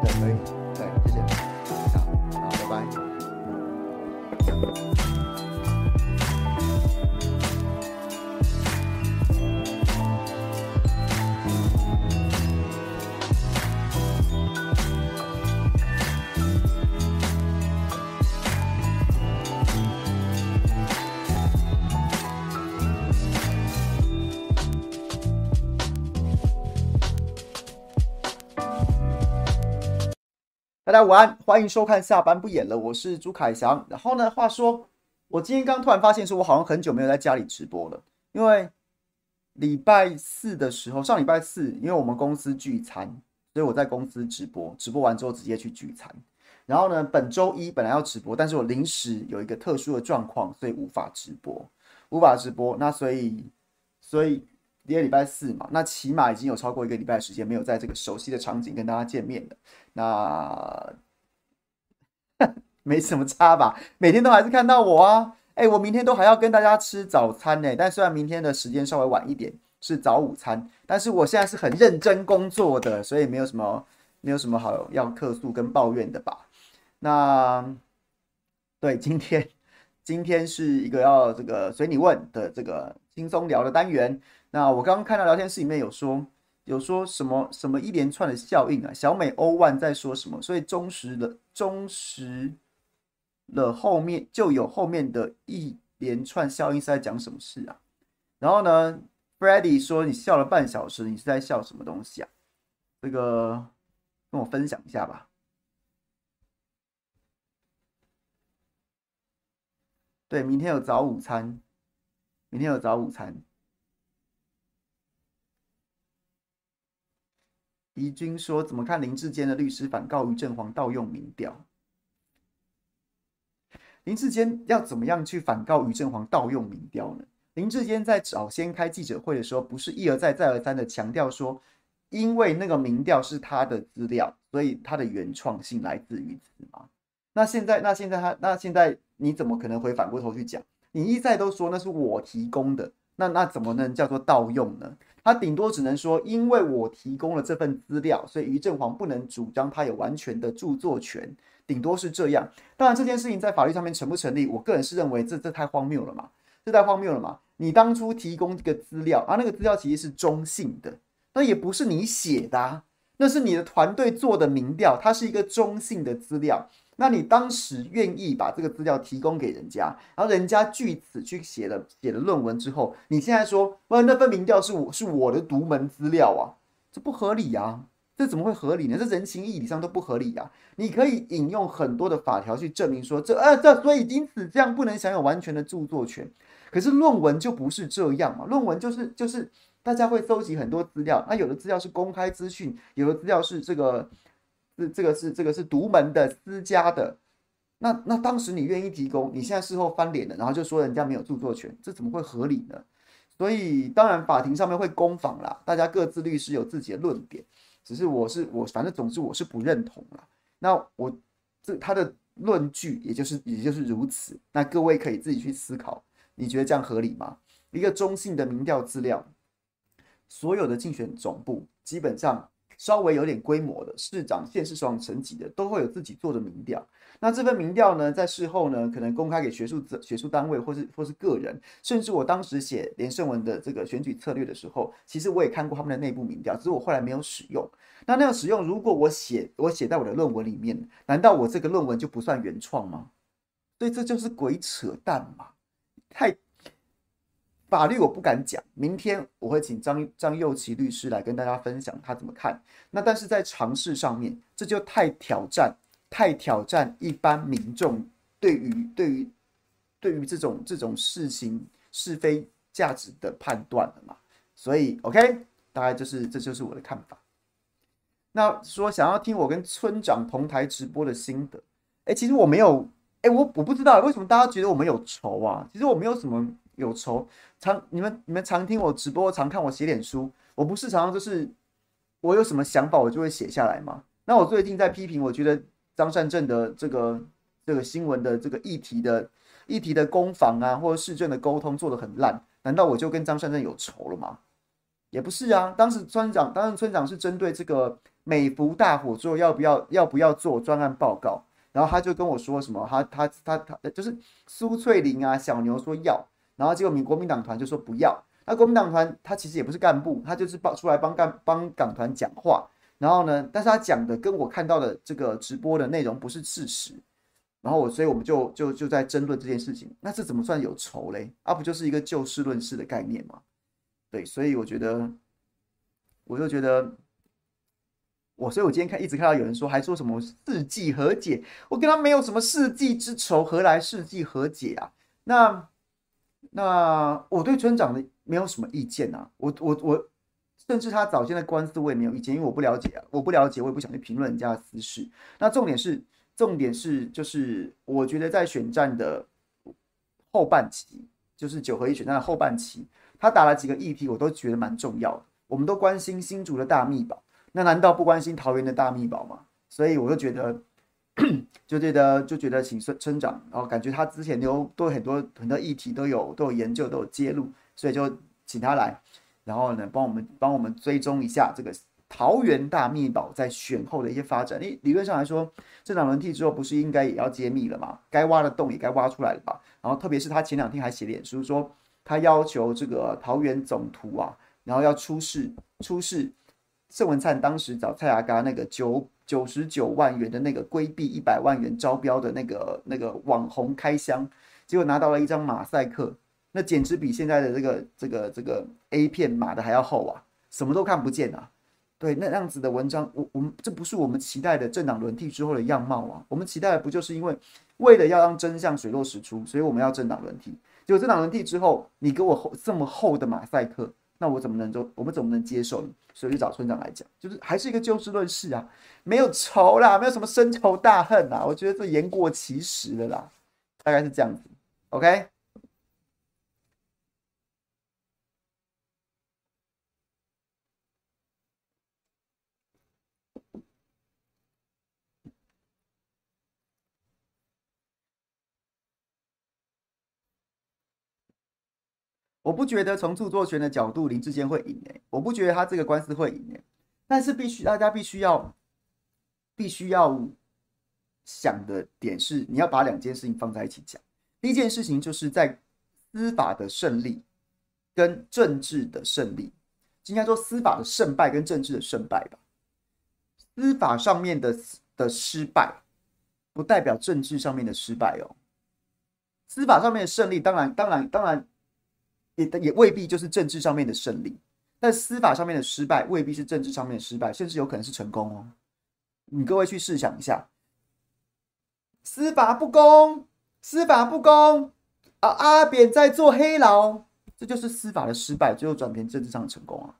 对，可大家午安，欢迎收看下班不演了，我是朱凯翔。然后呢，话说我今天刚突然发现，说我好像很久没有在家里直播了，因为礼拜四的时候，上礼拜四，因为我们公司聚餐，所以我在公司直播，直播完之后直接去聚餐。然后呢，本周一本来要直播，但是我临时有一个特殊的状况，所以无法直播，无法直播。那所以，所以。今天礼拜四嘛，那起码已经有超过一个礼拜的时间没有在这个熟悉的场景跟大家见面了。那没什么差吧？每天都还是看到我啊！哎，我明天都还要跟大家吃早餐呢。但虽然明天的时间稍微晚一点，是早午餐，但是我现在是很认真工作的，所以没有什么没有什么好要客诉跟抱怨的吧？那对，今天今天是一个要这个随你问的这个轻松聊的单元。那我刚刚看到聊天室里面有说，有说什么什么一连串的效应啊，小美欧万在说什么？所以忠实的忠实了后面就有后面的一连串效应是在讲什么事啊？然后呢，Freddy 说你笑了半小时，你是在笑什么东西啊？这个跟我分享一下吧。对，明天有早午餐，明天有早午餐。怡君说：“怎么看林志坚的律师反告于正煌盗用民调？林志坚要怎么样去反告于正煌盗用民调呢？林志坚在早先开记者会的时候，不是一而再、再而三的强调说，因为那个民调是他的资料，所以他的原创性来自于此吗？那现在，那现在他，那现在你怎么可能会反过头去讲？你一再都说那是我提供的，那那怎么能叫做盗用呢？”他顶多只能说，因为我提供了这份资料，所以于正煌不能主张他有完全的著作权，顶多是这样。当然，这件事情在法律上面成不成立，我个人是认为这这太荒谬了嘛，这太荒谬了嘛。你当初提供这个资料，啊，那个资料其实是中性的，那也不是你写的啊，那是你的团队做的民调，它是一个中性的资料。那你当时愿意把这个资料提供给人家，然后人家据此去写了写了论文之后，你现在说，哇，那份民调是我是我的独门资料啊，这不合理啊，这怎么会合理呢？这人情义理上都不合理啊。你可以引用很多的法条去证明说，这呃这所以因此这样不能享有完全的著作权。可是论文就不是这样嘛，论文就是就是大家会搜集很多资料，那有的资料是公开资讯，有的资料是这个。这这个是这个是独门的私家的，那那当时你愿意提供，你现在事后翻脸了，然后就说人家没有著作权，这怎么会合理呢？所以当然法庭上面会攻防啦，大家各自律师有自己的论点，只是我是我反正总之我是不认同啦。那我这他的论据也就是也就是如此，那各位可以自己去思考，你觉得这样合理吗？一个中性的民调资料，所有的竞选总部基本上。稍微有点规模的市长、县市长层级的，都会有自己做的民调。那这份民调呢，在事后呢，可能公开给学术、学术单位，或是或是个人，甚至我当时写连胜文的这个选举策略的时候，其实我也看过他们的内部民调，只是我后来没有使用。那那样使用，如果我写我写在我的论文里面，难道我这个论文就不算原创吗？所以这就是鬼扯淡嘛，太。法律我不敢讲，明天我会请张张又棋律师来跟大家分享他怎么看。那但是在常识上面，这就太挑战，太挑战一般民众对于对于对于这种这种事情是非价值的判断了嘛。所以 OK，大概就是这就是我的看法。那说想要听我跟村长同台直播的心得，哎，其实我没有，哎，我我不知道为什么大家觉得我们有仇啊？其实我没有什么。有仇，常你们你们常听我直播，常看我写脸书，我不是常常就是我有什么想法，我就会写下来嘛。那我最近在批评，我觉得张善政的这个这个新闻的这个议题的议题的攻防啊，或者市政的沟通做得很烂，难道我就跟张善政有仇了吗？也不是啊，当时村长，当时村长是针对这个美孚大火之后要不要要不要做专案报告？然后他就跟我说什么，他他他他就是苏翠玲啊，小牛说要，然后结果民国民党团就说不要。那国民党团他其实也不是干部，他就是帮出来帮干帮港团讲话。然后呢，但是他讲的跟我看到的这个直播的内容不是事实。然后我所以我们就就就在争论这件事情。那这怎么算有仇嘞？啊，不就是一个就事论事的概念吗？对，所以我觉得，我就觉得。我所以，我今天看一直看到有人说，还说什么世纪和解，我跟他没有什么世纪之仇，何来世纪和解啊？那那我对村长的没有什么意见啊，我我我，甚至他早先的官司我也没有意见，因为我不了解啊，我不了解，我也不想去评论人家的私事。那重点是，重点是，就是我觉得在选战的后半期，就是九合一选战的后半期，他打了几个议题，我都觉得蛮重要的。我们都关心新竹的大秘宝。那难道不关心桃园的大秘宝吗？所以我就觉得，就觉得就觉得请村村长，然后感觉他之前都都很多很多议题都有都有研究都有揭露，所以就请他来，然后呢帮我们帮我们追踪一下这个桃园大秘宝在选后的一些发展。诶，理论上来说，政党轮替之后不是应该也要揭秘了吗？该挖的洞也该挖出来了吧？然后特别是他前两天还写脸书说，他要求这个桃园总图啊，然后要出示出示。郑文灿当时找蔡雅嘎那个九九十九万元的那个规避一百万元招标的那个那个网红开箱，结果拿到了一张马赛克，那简直比现在的这个这个这个 A 片码的还要厚啊，什么都看不见啊。对，那样子的文章，我我们这不是我们期待的政党轮替之后的样貌啊。我们期待的不就是因为为了要让真相水落石出，所以我们要政党轮替。结果政党轮替之后，你给我厚这么厚的马赛克。那我怎么能做我们怎么能接受呢？所以就找村长来讲，就是还是一个就事论事啊，没有仇啦，没有什么深仇大恨啦。我觉得这言过其实了啦，大概是这样子。OK，我不觉得从著作权的角度林志坚会赢诶，我不觉得他这个官司会赢诶，但是必须大家必须要必须要想的点是，你要把两件事情放在一起讲。第一件事情就是在司法的胜利跟政治的胜利，应该说司法的胜败跟政治的胜败吧。司法上面的的失败不代表政治上面的失败哦。司法上面的胜利当然当然当然。也也未必就是政治上面的胜利，但司法上面的失败未必是政治上面的失败，甚至有可能是成功哦。你各位去试想一下，司法不公，司法不公啊！阿扁在做黑牢，这就是司法的失败，最后转变政治上的成功啊。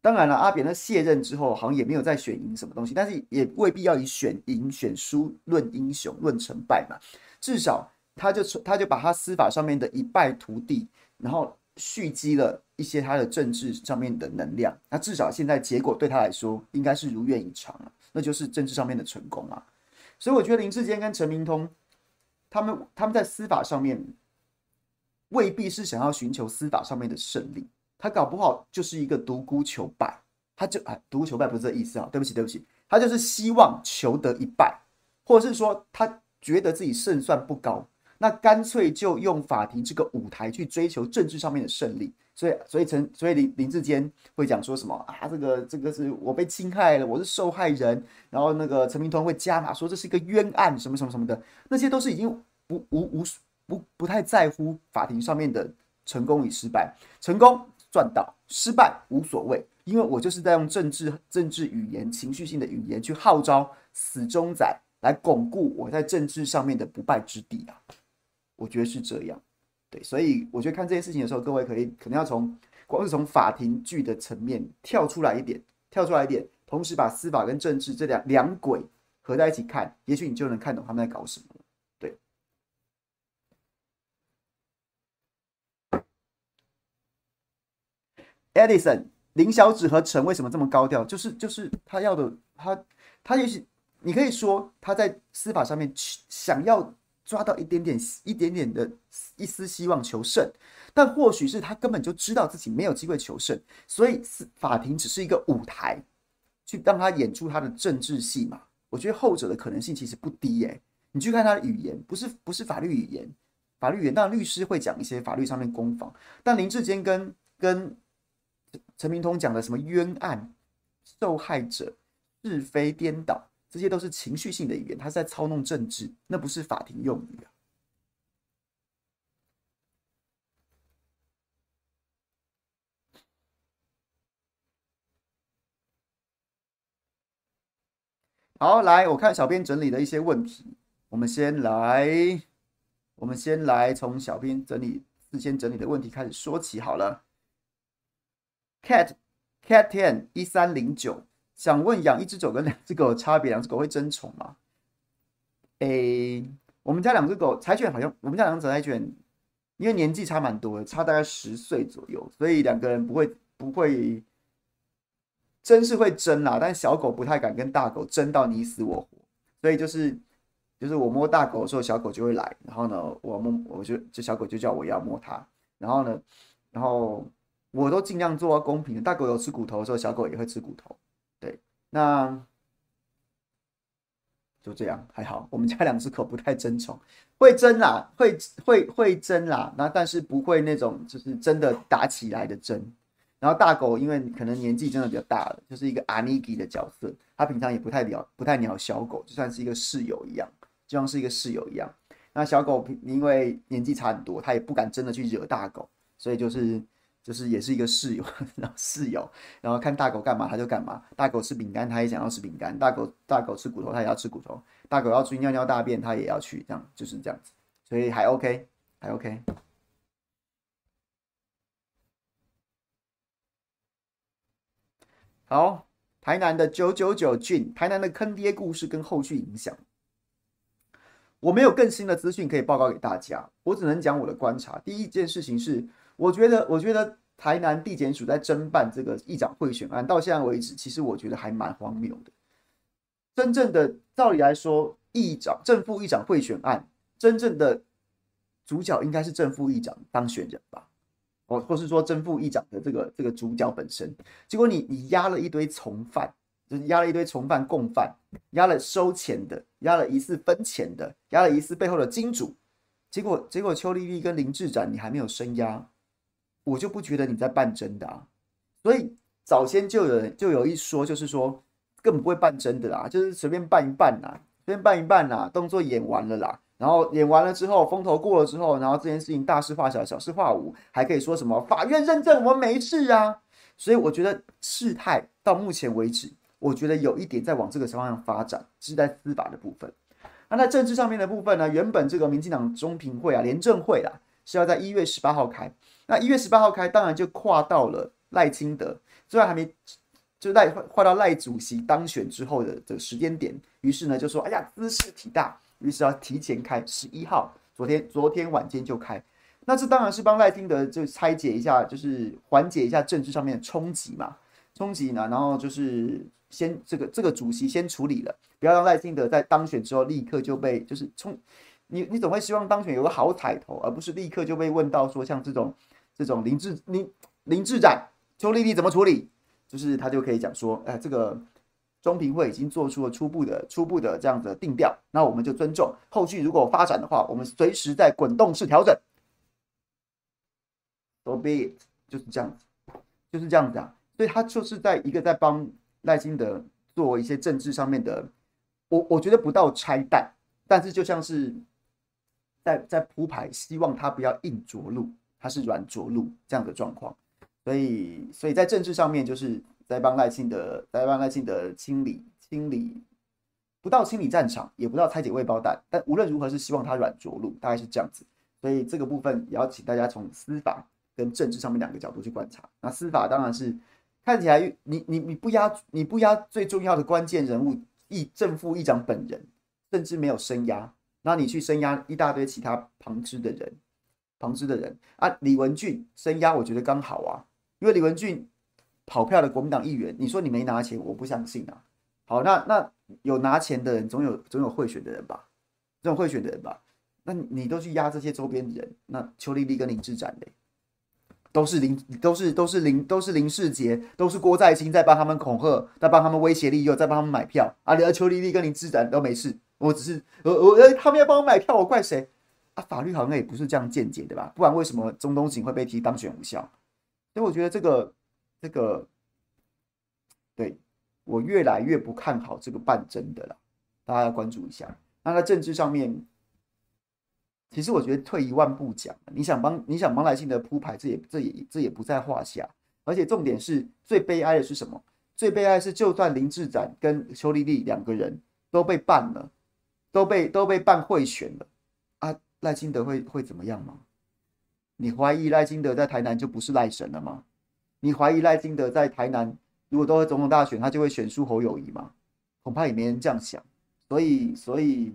当然了，阿扁他卸任之后，好像也没有再选赢什么东西，但是也未必要以选赢选输论英雄论成败嘛。至少他就他就把他司法上面的一败涂地。然后蓄积了一些他的政治上面的能量，那至少现在结果对他来说应该是如愿以偿了，那就是政治上面的成功啊。所以我觉得林志坚跟陈明通他们他们在司法上面未必是想要寻求司法上面的胜利，他搞不好就是一个独孤求败，他就哎独孤求败不是这意思啊，对不起对不起，他就是希望求得一败，或者是说他觉得自己胜算不高。那干脆就用法庭这个舞台去追求政治上面的胜利，所以所以陈所以林林志坚会讲说什么啊？这个这个是我被侵害了，我是受害人。然后那个陈明通会加码说这是一个冤案，什么什么什么的，那些都是已经不无无不不太在乎法庭上面的成功与失败，成功赚到，失败无所谓，因为我就是在用政治政治语言、情绪性的语言去号召死忠仔来巩固我在政治上面的不败之地啊。我觉得是这样，对，所以我觉得看这件事情的时候，各位可以可能要从光是从法庭剧的层面跳出来一点，跳出来一点，同时把司法跟政治这两两轨合在一起看，也许你就能看懂他们在搞什么。对，Edison 林小芷和陈为什么这么高调？就是就是他要的，他他也许你可以说他在司法上面想要。抓到一点点、一点点的一丝希望求胜，但或许是他根本就知道自己没有机会求胜，所以法庭只是一个舞台，去让他演出他的政治戏码。我觉得后者的可能性其实不低耶。你去看他的语言，不是不是法律语言，法律语言当然律师会讲一些法律上面攻防，但林志坚跟跟陈明通讲的什么冤案、受害者、是非颠倒，这些都是情绪性的语言，他是在操弄政治，那不是法庭用语啊。好，来，我看小编整理的一些问题，我们先来，我们先来从小编整理事先整理的问题开始说起好了。Cat Cat Ten 一三零九想问养一只狗跟两只狗的差别，两只狗会争宠吗？诶、我们家两只狗柴犬好像，我们家两只柴犬因为年纪差蛮多的，差大概十岁左右，所以两个人不会不会。争是会争啦，但小狗不太敢跟大狗争到你死我活，所以就是就是我摸大狗的时候，小狗就会来，然后呢，我摸我就这小狗就叫我要摸它，然后呢，然后我都尽量做到公平的，大狗有吃骨头的时候，小狗也会吃骨头，那就这样还好，我们家两只狗不太争宠，会争啦，会会会争啦，那但是不会那种就是真的打起来的争。然后大狗因为可能年纪真的比较大了，就是一个阿尼基的角色，它平常也不太鸟不太鸟小狗，就算是一个室友一样，就像是一个室友一样。那小狗因为年纪差很多，它也不敢真的去惹大狗，所以就是就是也是一个室友，然后室友，然后看大狗干嘛它就干嘛。大狗吃饼干，它也想要吃饼干；大狗大狗吃骨头，它也要吃骨头；大狗要去尿尿大便，它也要去，这样就是这样子，所以还 OK，还 OK。好，台南的九九九郡，台南的坑爹故事跟后续影响，我没有更新的资讯可以报告给大家，我只能讲我的观察。第一件事情是，我觉得，我觉得台南地检署在侦办这个议长贿选案，到现在为止，其实我觉得还蛮荒谬的。真正的，照理来说，议长、正副议长贿选案，真正的主角应该是正副议长当选人吧。哦，或是说正副议长的这个这个主角本身，结果你你押了一堆从犯，就是押了一堆从犯共犯，押了收钱的，押了疑似分钱的，押了疑似背后的金主，结果结果邱莉莉跟林志展你还没有声压，我就不觉得你在办真的啊，所以早先就有人就有一说，就是说根本不会办真的啦，就是随便办一办啦，随便办一办啦，动作演完了啦。然后演完了之后，风头过了之后，然后这件事情大事化小，小事化无，还可以说什么法院认证我们没事啊。所以我觉得事态到目前为止，我觉得有一点在往这个方向发展，是在司法的部分。那在政治上面的部分呢？原本这个民进党中评会啊，廉政会啦，是要在一月十八号开。那一月十八号开，当然就跨到了赖清德，虽然还没就赖跨到赖主席当选之后的这个时间点。于是呢，就说哎呀，姿势体大。于是要提前开十一号，昨天昨天晚间就开，那这当然是帮赖清德就拆解一下，就是缓解一下政治上面的冲击嘛，冲击呢，然后就是先这个这个主席先处理了，不要让赖清德在当选之后立刻就被就是冲，你你总会希望当选有个好彩头，而不是立刻就被问到说像这种这种林志林林志展邱丽丽怎么处理，就是他就可以讲说，哎，这个。中评会已经做出了初步的、初步的这样子的定调，那我们就尊重。后续如果发展的话，我们随时在滚动式调整。So be it，就是这样子，就是这样子啊。所以他就是在一个在帮赖清德做一些政治上面的，我我觉得不到拆弹，但是就像是在在铺排，希望他不要硬着陆，他是软着陆这样的状况。所以，所以在政治上面就是。在帮赖清德，在帮赖清德清理清理，不到清理战场，也不到拆解未爆弹，但无论如何是希望他软着陆，大概是这样子。所以这个部分也要请大家从司法跟政治上面两个角度去观察。那司法当然是看起来你你你不压你不压最重要的关键人物议正副议长本人，甚至没有声压，那你去声压一大堆其他旁支的人，旁支的人啊，李文俊声押，我觉得刚好啊，因为李文俊。跑票的国民党议员，你说你没拿钱，我不相信啊。好，那那有拿钱的人，总有总有贿选的人吧？这种贿选的人吧？那你都去压这些周边的人，那邱丽丽跟林志展的？都是林，都是都是林，都是林世杰，都是郭在清在帮他们恐吓，在帮他们威胁利诱，在帮他们买票啊！连邱丽丽跟林志展都没事，我只是我我他们要帮我买票，我怪谁啊？法律好像也不是这样见解的吧？不然为什么中东锦会被提当选无效？所以我觉得这个这个，对我越来越不看好这个办真的了，大家要关注一下。那在政治上面。其实我觉得退一万步讲，你想帮你想帮赖清德铺排，这也这也这也不在话下。而且重点是最悲哀的是什么？最悲哀是，就算林志展跟邱丽丽两个人都被办了，都被都被办贿选了，赖清德会会怎么样吗？你怀疑赖清德在台南就不是赖神了吗？你怀疑赖清德在台南如果都会总统大选，他就会选输侯友谊吗？恐怕也没人这样想。所以，所以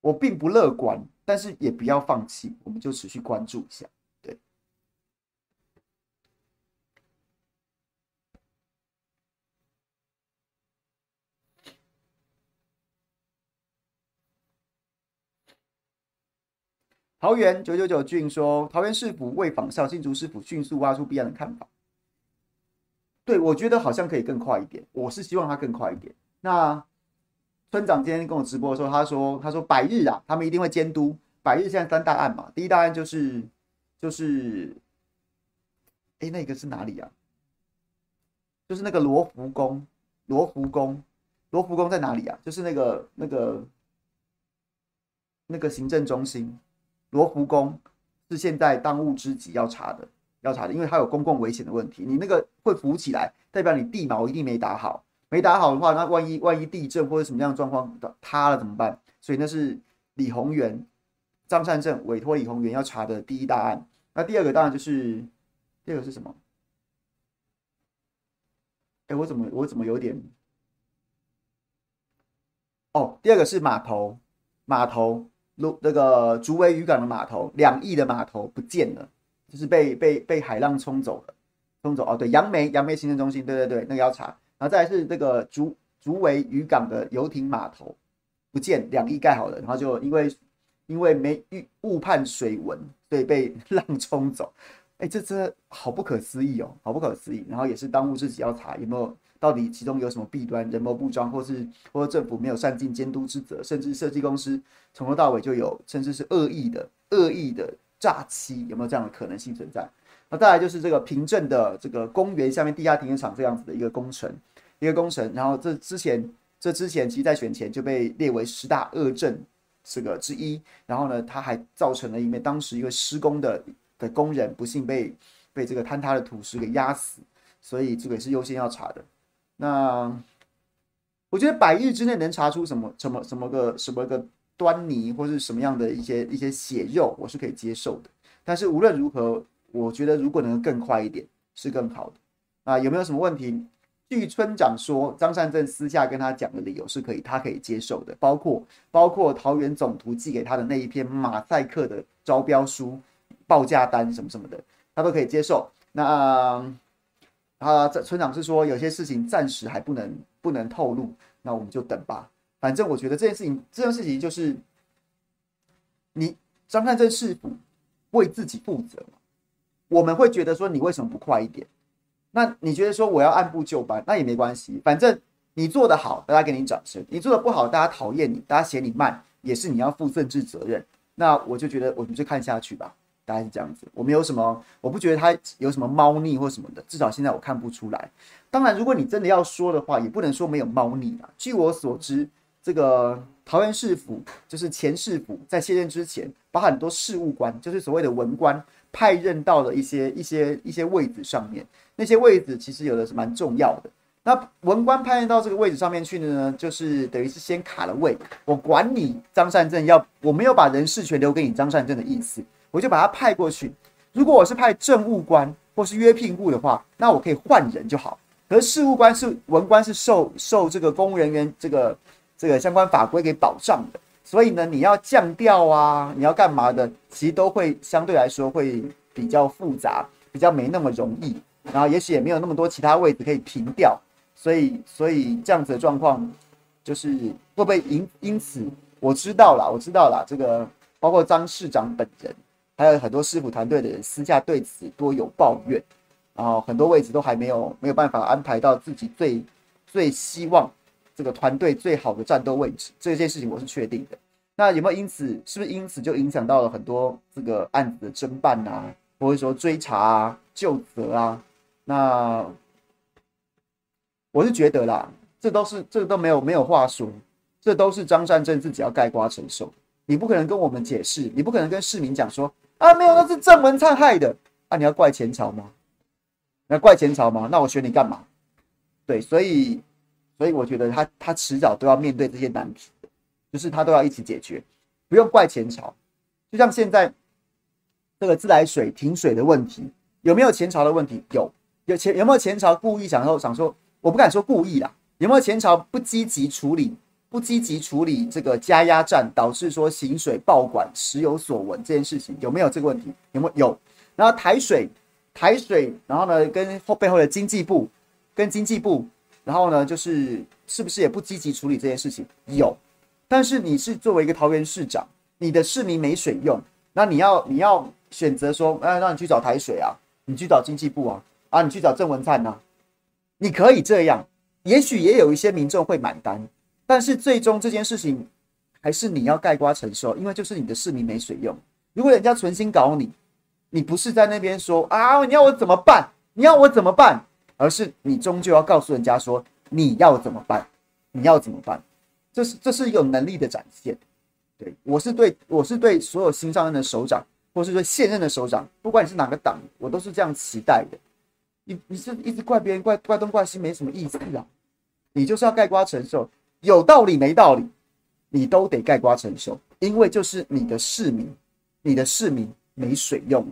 我并不乐观。但是也不要放弃，我们就持续关注一下。对，桃园九九九俊说，桃园市府为仿效新竹市府，迅速挖出弊案的看法。对，我觉得好像可以更快一点，我是希望它更快一点。那。村长今天跟我直播的时候，他说：“他说百日啊，他们一定会监督百日。现在三大案嘛，第一大案就是就是，哎、那个是哪里啊？就是那个罗浮宫，罗浮宫，罗浮宫在哪里啊？就是那个那个那个行政中心，罗浮宫是现在当务之急要查的，要查的，因为它有公共危险的问题。你那个会浮起来，代表你地锚一定没打好。”没打好的话，那万一万一地震或者什么样的状况塌了怎么办？所以那是李鸿源、张善政委托李鸿源要查的第一大案。那第二个当然就是第二个是什么？哎，我怎么我怎么有点……哦，第二个是码头，码头路那个竹围渔港的码头，两亿的码头不见了，就是被被被海浪冲走了，冲走哦，对，杨梅杨梅行政中心，对对对，那个要查。然后再来是这个竹竹围渔港的游艇码头不见，两亿盖好了，然后就因为因为没预误判水文，所以被 浪冲走。哎，这这好不可思议哦，好不可思议。然后也是当务之急要查有没有到底其中有什么弊端，人谋不臧，或是或者政府没有善尽监督之责，甚至设计公司从头到尾就有，甚至是恶意的恶意的诈欺，有没有这样的可能性存在？那再来就是这个平镇的这个公园下面地下停车场这样子的一个工程。一个工程，然后这之前，这之前其实在选前就被列为十大恶政这个之一，然后呢，他还造成了一枚当时一个施工的的工人不幸被被这个坍塌的土石给压死，所以这个也是优先要查的。那我觉得百日之内能查出什么什么什么个什么个端倪，或是什么样的一些一些血肉，我是可以接受的。但是无论如何，我觉得如果能更快一点是更好的。啊，有没有什么问题？据村长说，张善政私下跟他讲的理由是可以，他可以接受的，包括包括桃园总图寄给他的那一篇马赛克的招标书、报价单什么什么的，他都可以接受。那他这村长是说，有些事情暂时还不能不能透露，那我们就等吧。反正我觉得这件事情，这件事情就是你张善政是为自己负责，我们会觉得说，你为什么不快一点？那你觉得说我要按部就班，那也没关系，反正你做得好，大家给你掌声；你做得不好，大家讨厌你，大家嫌你慢，也是你要负政治责任。那我就觉得，我们就看下去吧，大概是这样子。我没有什么，我不觉得他有什么猫腻或什么的，至少现在我看不出来。当然，如果你真的要说的话，也不能说没有猫腻啊。据我所知，这个桃园市府就是前市府在卸任之前，把很多事务官，就是所谓的文官，派任到了一些一些一些位置上面。那些位置其实有的是蛮重要的。那文官派任到这个位置上面去的呢，就是等于是先卡了位。我管你张善政要，我没有把人事权留给你张善政的意思，我就把他派过去。如果我是派政务官或是约聘户的话，那我可以换人就好。可是事务官是文官是受受这个公务人员这个这个相关法规给保障的，所以呢，你要降调啊，你要干嘛的，其实都会相对来说会比较复杂，比较没那么容易。然后也许也没有那么多其他位置可以平调，所以所以这样子的状况，就是会不会因因此我知道了，我知道了，这个包括张市长本人，还有很多师傅团队的人私下对此多有抱怨，然后很多位置都还没有没有办法安排到自己最最希望这个团队最好的战斗位置，这件事情我是确定的。那有没有因此是不是因此就影响到了很多这个案子的侦办啊，或者说追查啊、就责啊？那我是觉得啦，这都是这都没有没有话说，这都是张善政自己要盖瓜承受。你不可能跟我们解释，你不可能跟市民讲说啊，没有，那是郑文灿害的啊！你要怪前朝吗？你要怪前朝吗？那我选你干嘛？对，所以所以我觉得他他迟早都要面对这些难题。就是他都要一起解决，不用怪前朝。就像现在这个自来水停水的问题，有没有前朝的问题？有，有前有没有前朝故意想说想说？我不敢说故意啦，有没有前朝不积极处理、不积极处理这个加压站，导致说行水爆管、时有所闻这件事情？有没有这个问题？有没有？有。然后台水，台水，然后呢，跟后背后的经济部，跟经济部，然后呢，就是是不是也不积极处理这件事情？有。但是你是作为一个桃园市长，你的市民没水用，那你要你要选择说，哎，让你去找台水啊，你去找经济部啊，啊，你去找郑文灿呐，你可以这样，也许也有一些民众会买单，但是最终这件事情还是你要盖瓜承受，因为就是你的市民没水用。如果人家存心搞你，你不是在那边说啊，你要我怎么办？你要我怎么办？而是你终究要告诉人家说，你要怎么办？你要怎么办？这是这是有能力的展现，对，我是对我是对所有新上任的首长，或是说现任的首长，不管你是哪个党，我都是这样期待的。你你是一直怪别人怪怪东怪西，没什么意思啊。你就是要盖瓜承受，有道理没道理，你都得盖瓜承受，因为就是你的市民，你的市民没水用。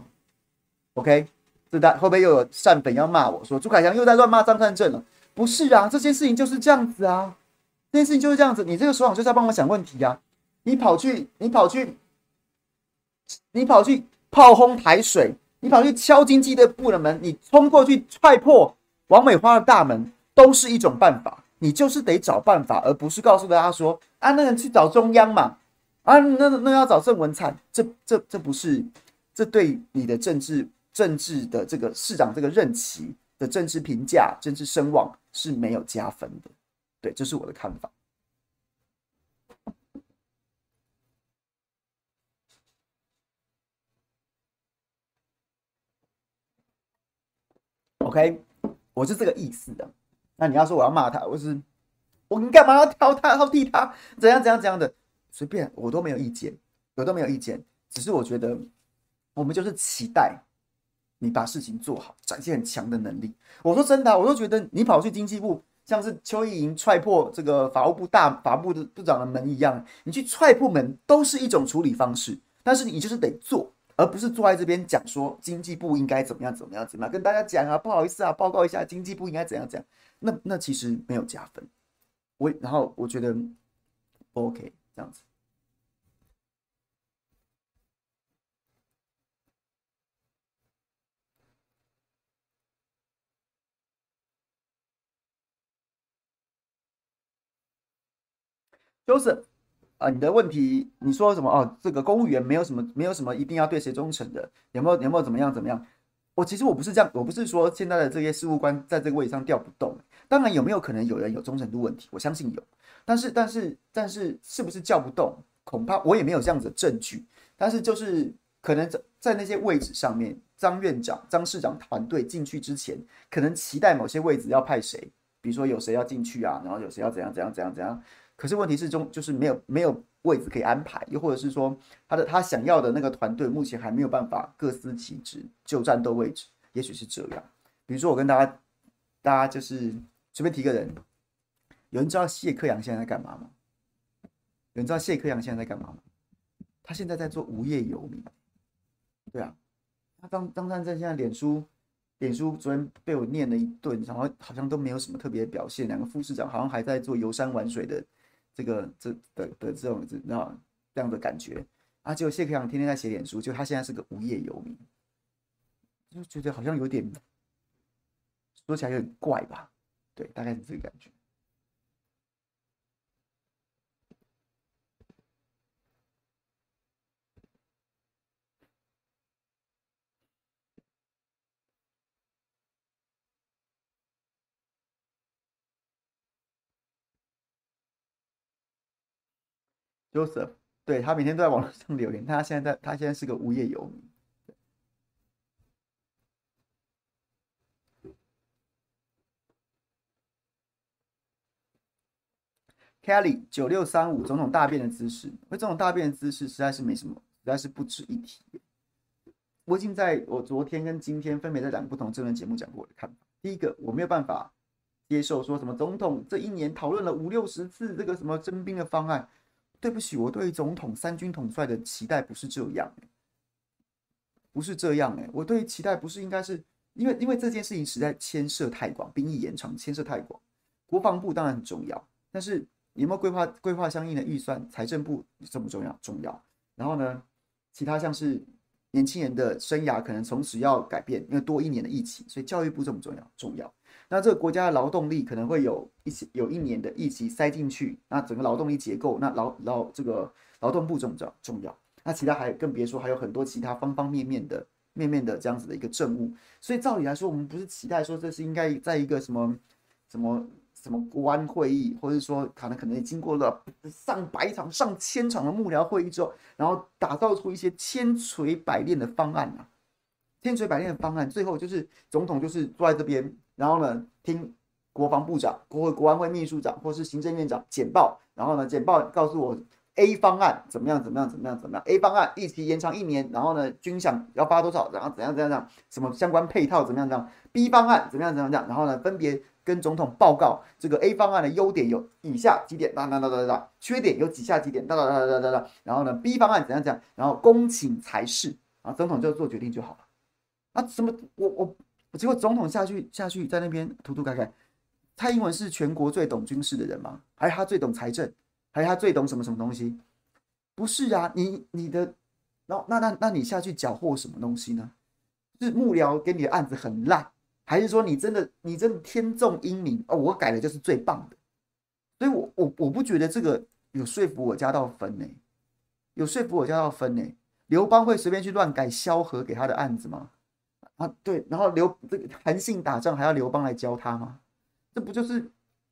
OK，这大会不会又有善粉要骂我说朱凯翔又在乱骂张善政了？不是啊，这件事情就是这样子啊。这件事情就是这样子，你这个首长就是要帮我想问题、啊！你跑去，你跑去，你跑去炮轰台水，你跑去敲经济部的门，你冲过去踹破王美花的大门，都是一种办法。你就是得找办法，而不是告诉大家说啊，那人去找中央嘛，啊，那那要找郑文灿，这这这不是，这对你的政治政治的这个市长这个任期的政治评价、政治声望是没有加分的。对，这是我的看法。OK，我是这个意思的。那你要说我要骂他，我是我你干嘛要挑他、挑剔他？怎样、怎样、怎样的？随便，我都没有意见，我都没有意见。只是我觉得，我们就是期待你把事情做好，展现很强的能力。我说真的，我都觉得你跑去经济部。像是邱意莹踹破这个法务部大法务部的部长的门一样，你去踹破门都是一种处理方式，但是你就是得做，而不是坐在这边讲说经济部应该怎么样怎么样怎么样，跟大家讲啊，不好意思啊，报告一下经济部应该怎样怎样，那那其实没有加分，我然后我觉得不 OK 这样子。就是啊，你的问题，你说什么哦？这个公务员没有什么，没有什么一定要对谁忠诚的，有没有？有没有怎么样？怎么样？我其实我不是这样，我不是说现在的这些事务官在这个位置上调不动。当然，有没有可能有人有忠诚度问题？我相信有，但是，但是，但是，是不是叫不动？恐怕我也没有这样子的证据。但是，就是可能在在那些位置上面，张院长、张市长团队进去之前，可能期待某些位置要派谁，比如说有谁要进去啊，然后有谁要怎样怎样怎样怎样。可是问题是中就是没有没有位置可以安排，又或者是说他的他想要的那个团队目前还没有办法各司其职就战斗位置，也许是这样。比如说我跟大家大家就是随便提个人，有人知道谢克阳现在在干嘛吗？有人知道谢克阳现在在干嘛吗？他现在在做无业游民。对啊，他张张善政现在脸书脸书昨天被我念了一顿，然后好像都没有什么特别表现，两个副市长好像还在做游山玩水的。这个这的的这种这这样的感觉啊，结果谢克阳天天在写脸书，就他现在是个无业游民，就觉得好像有点说起来有点怪吧？对，大概是这个感觉。Joseph，对，他每天都在网络上留言，他现在在，他现在是个无业游民。Kelly 九六三五总统大便的姿势，因为总统大便的姿势实在是没什么，实在是不值一提。我已经在我昨天跟今天分别在两个不同政论节目讲过我的看法。第一个，我没有办法接受说什么总统这一年讨论了五六十次这个什么征兵的方案。对不起，我对总统三军统帅的期待不是这样，不是这样哎，我对期待不是应该是因为因为这件事情实在牵涉太广，兵役延长牵涉太广，国防部当然很重要，但是。有没有规划规划相应的预算？财政部重不重要？重要。然后呢，其他像是年轻人的生涯可能从此要改变，因为多一年的疫情，所以教育部重不重要？重要。那这个国家的劳动力可能会有一些有一年的役期塞进去，那整个劳动力结构，那劳劳这个劳动部重不重要？重要。那其他还更别说还有很多其他方方面面的面面的这样子的一个政务。所以照理来说，我们不是期待说这是应该在一个什么什么。什么国安会议，或者说可能可能经过了上百场、上千场的幕僚会议之后，然后打造出一些千锤百炼的方案啊，千锤百炼的方案，最后就是总统就是坐在这边，然后呢听国防部长、国会国安会秘书长或是行政院长简报，然后呢简报告诉我 A 方案怎么样怎么样怎么样怎么样，A 方案役期延长一年，然后呢军饷要发多少，然后怎样怎样怎样，什么相关配套怎么样怎样，B 方案怎么样怎么样，然后呢分别。跟总统报告这个 A 方案的优点有以下几点，哒哒哒哒哒，缺点有以下几点，哒哒哒哒哒哒，然后呢，B 方案怎样怎样，然后恭请裁示啊，总统就做决定就好了。啊，什么？我我结果总统下去下去在那边涂涂改改。蔡英文是全国最懂军事的人吗？还是他最懂财政？还是他最懂什么什么东西？不是啊，你你的，那那那那你下去缴获什么东西呢？是幕僚给你的案子很烂。还是说你真的你真的天纵英明哦？我改的就是最棒的，所以我我我不觉得这个有说服我家到分呢，有说服我家到分呢。刘邦会随便去乱改萧何给他的案子吗？啊，对，然后刘这个韩信打仗还要刘邦来教他吗？这不就是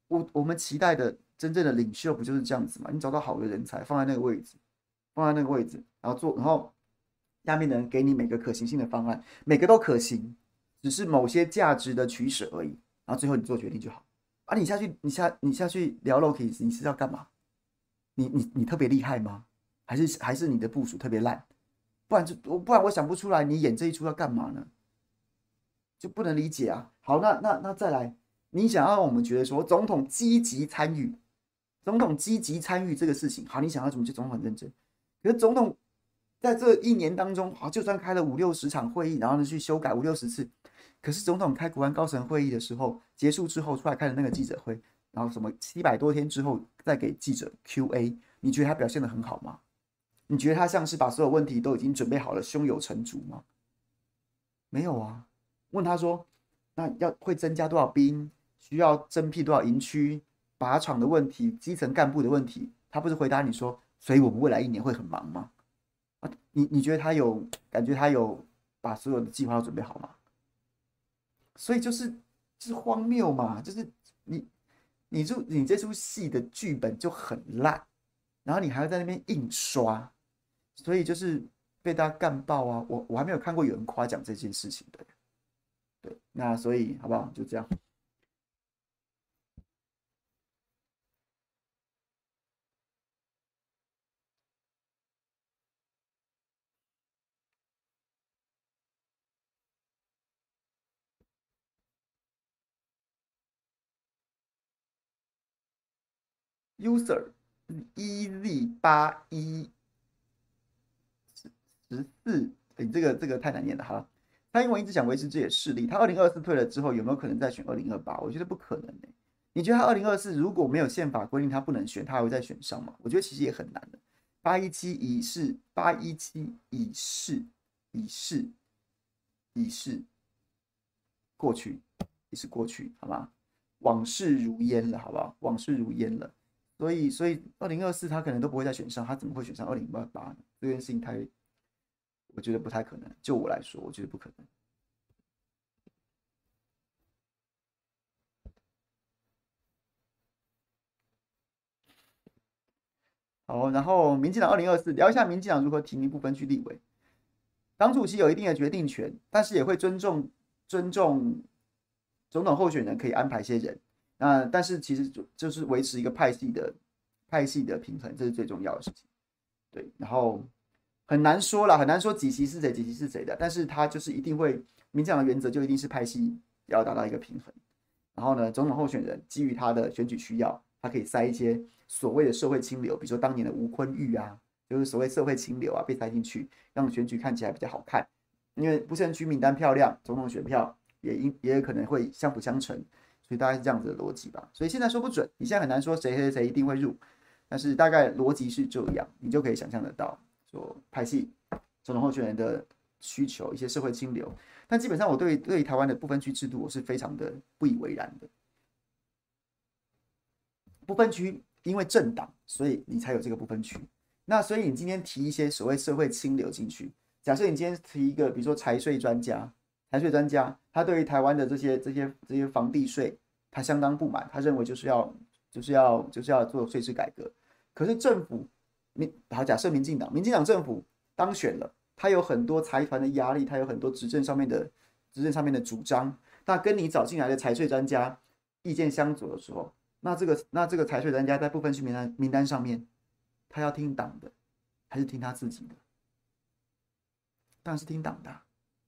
我我们期待的真正的领袖不就是这样子吗？你找到好的人才放在那个位置，放在那个位置，然后做，然后下面的人给你每个可行性的方案，每个都可行。只是某些价值的取舍而已，然后最后你做决定就好。啊，你下去，你下你下去聊 Loki，你是要干嘛？你你你特别厉害吗？还是还是你的部署特别烂？不然就我不然我想不出来你演这一出要干嘛呢？就不能理解啊。好，那那那再来，你想要让我们觉得说总统积极参与，总统积极参与这个事情，好，你想要怎么就总统很认真？可是总统在这一年当中，好，就算开了五六十场会议，然后呢去修改五六十次。可是总统开国安高层会议的时候，结束之后出来开的那个记者会，然后什么七百多天之后再给记者 Q&A，你觉得他表现的很好吗？你觉得他像是把所有问题都已经准备好了，胸有成竹吗？没有啊。问他说，那要会增加多少兵？需要增辟多少营区？靶场的问题，基层干部的问题，他不是回答你说，所以我们未来一年会很忙吗？啊，你你觉得他有感觉他有把所有的计划都准备好吗？所以就是就是荒谬嘛，就是你你就你这出戏的剧本就很烂，然后你还要在那边印刷，所以就是被大家干爆啊！我我还没有看过有人夸奖这件事情的，对，那所以好不好？就这样。User EZ 八一十四，哎，这个这个太难念了哈。蔡英文一直想维持自己的势力，他二零二四退了之后，有没有可能再选二零二八？我觉得不可能呢。你觉得他二零二四如果没有宪法规定他不能选，他还会再选上吗？我觉得其实也很难的。八一七已是八一七已是已是已是过去，已是过去，好吗？往事如烟了，好不好？往事如烟了。所以，所以二零二四他可能都不会再选上，他怎么会选上二零二八呢？这件事情太，我觉得不太可能。就我来说，我觉得不可能。好，然后民进党二零二四聊一下民进党如何提名不分区立委。党主席有一定的决定权，但是也会尊重尊重总统候选人可以安排一些人。那但是其实就就是维持一个派系的派系的平衡，这是最重要的事情。对，然后很难说了，很难说几席是谁，几席是谁的。但是他就是一定会，民进党的原则就一定是派系要达到一个平衡。然后呢，总统候选人基于他的选举需要，他可以塞一些。所谓的社会清流，比如说当年的吴昆玉啊，就是所谓社会清流啊，被塞进去，让选举看起来比较好看。因为不分区名单漂亮，总统选票也应也有可能会相辅相成，所以大概是这样子的逻辑吧。所以现在说不准，你现在很难说谁谁谁一定会入，但是大概逻辑是这样，你就可以想象得到，说派系总统候选人的需求，一些社会清流。但基本上，我对对台湾的不分区制度，我是非常的不以为然的。不分区。因为政党，所以你才有这个不分区。那所以你今天提一些所谓社会清流进去，假设你今天提一个，比如说财税专家，财税专家，他对于台湾的这些这些这些房地税，他相当不满，他认为就是要就是要就是要做税制改革。可是政府，民好假设民进党，民进党政府当选了，他有很多财团的压力，他有很多执政上面的执政上面的主张，那跟你找进来的财税专家意见相左的时候。那这个那这个财税专家在不分区名单名单上面，他要听党的，还是听他自己的？当然是听党的，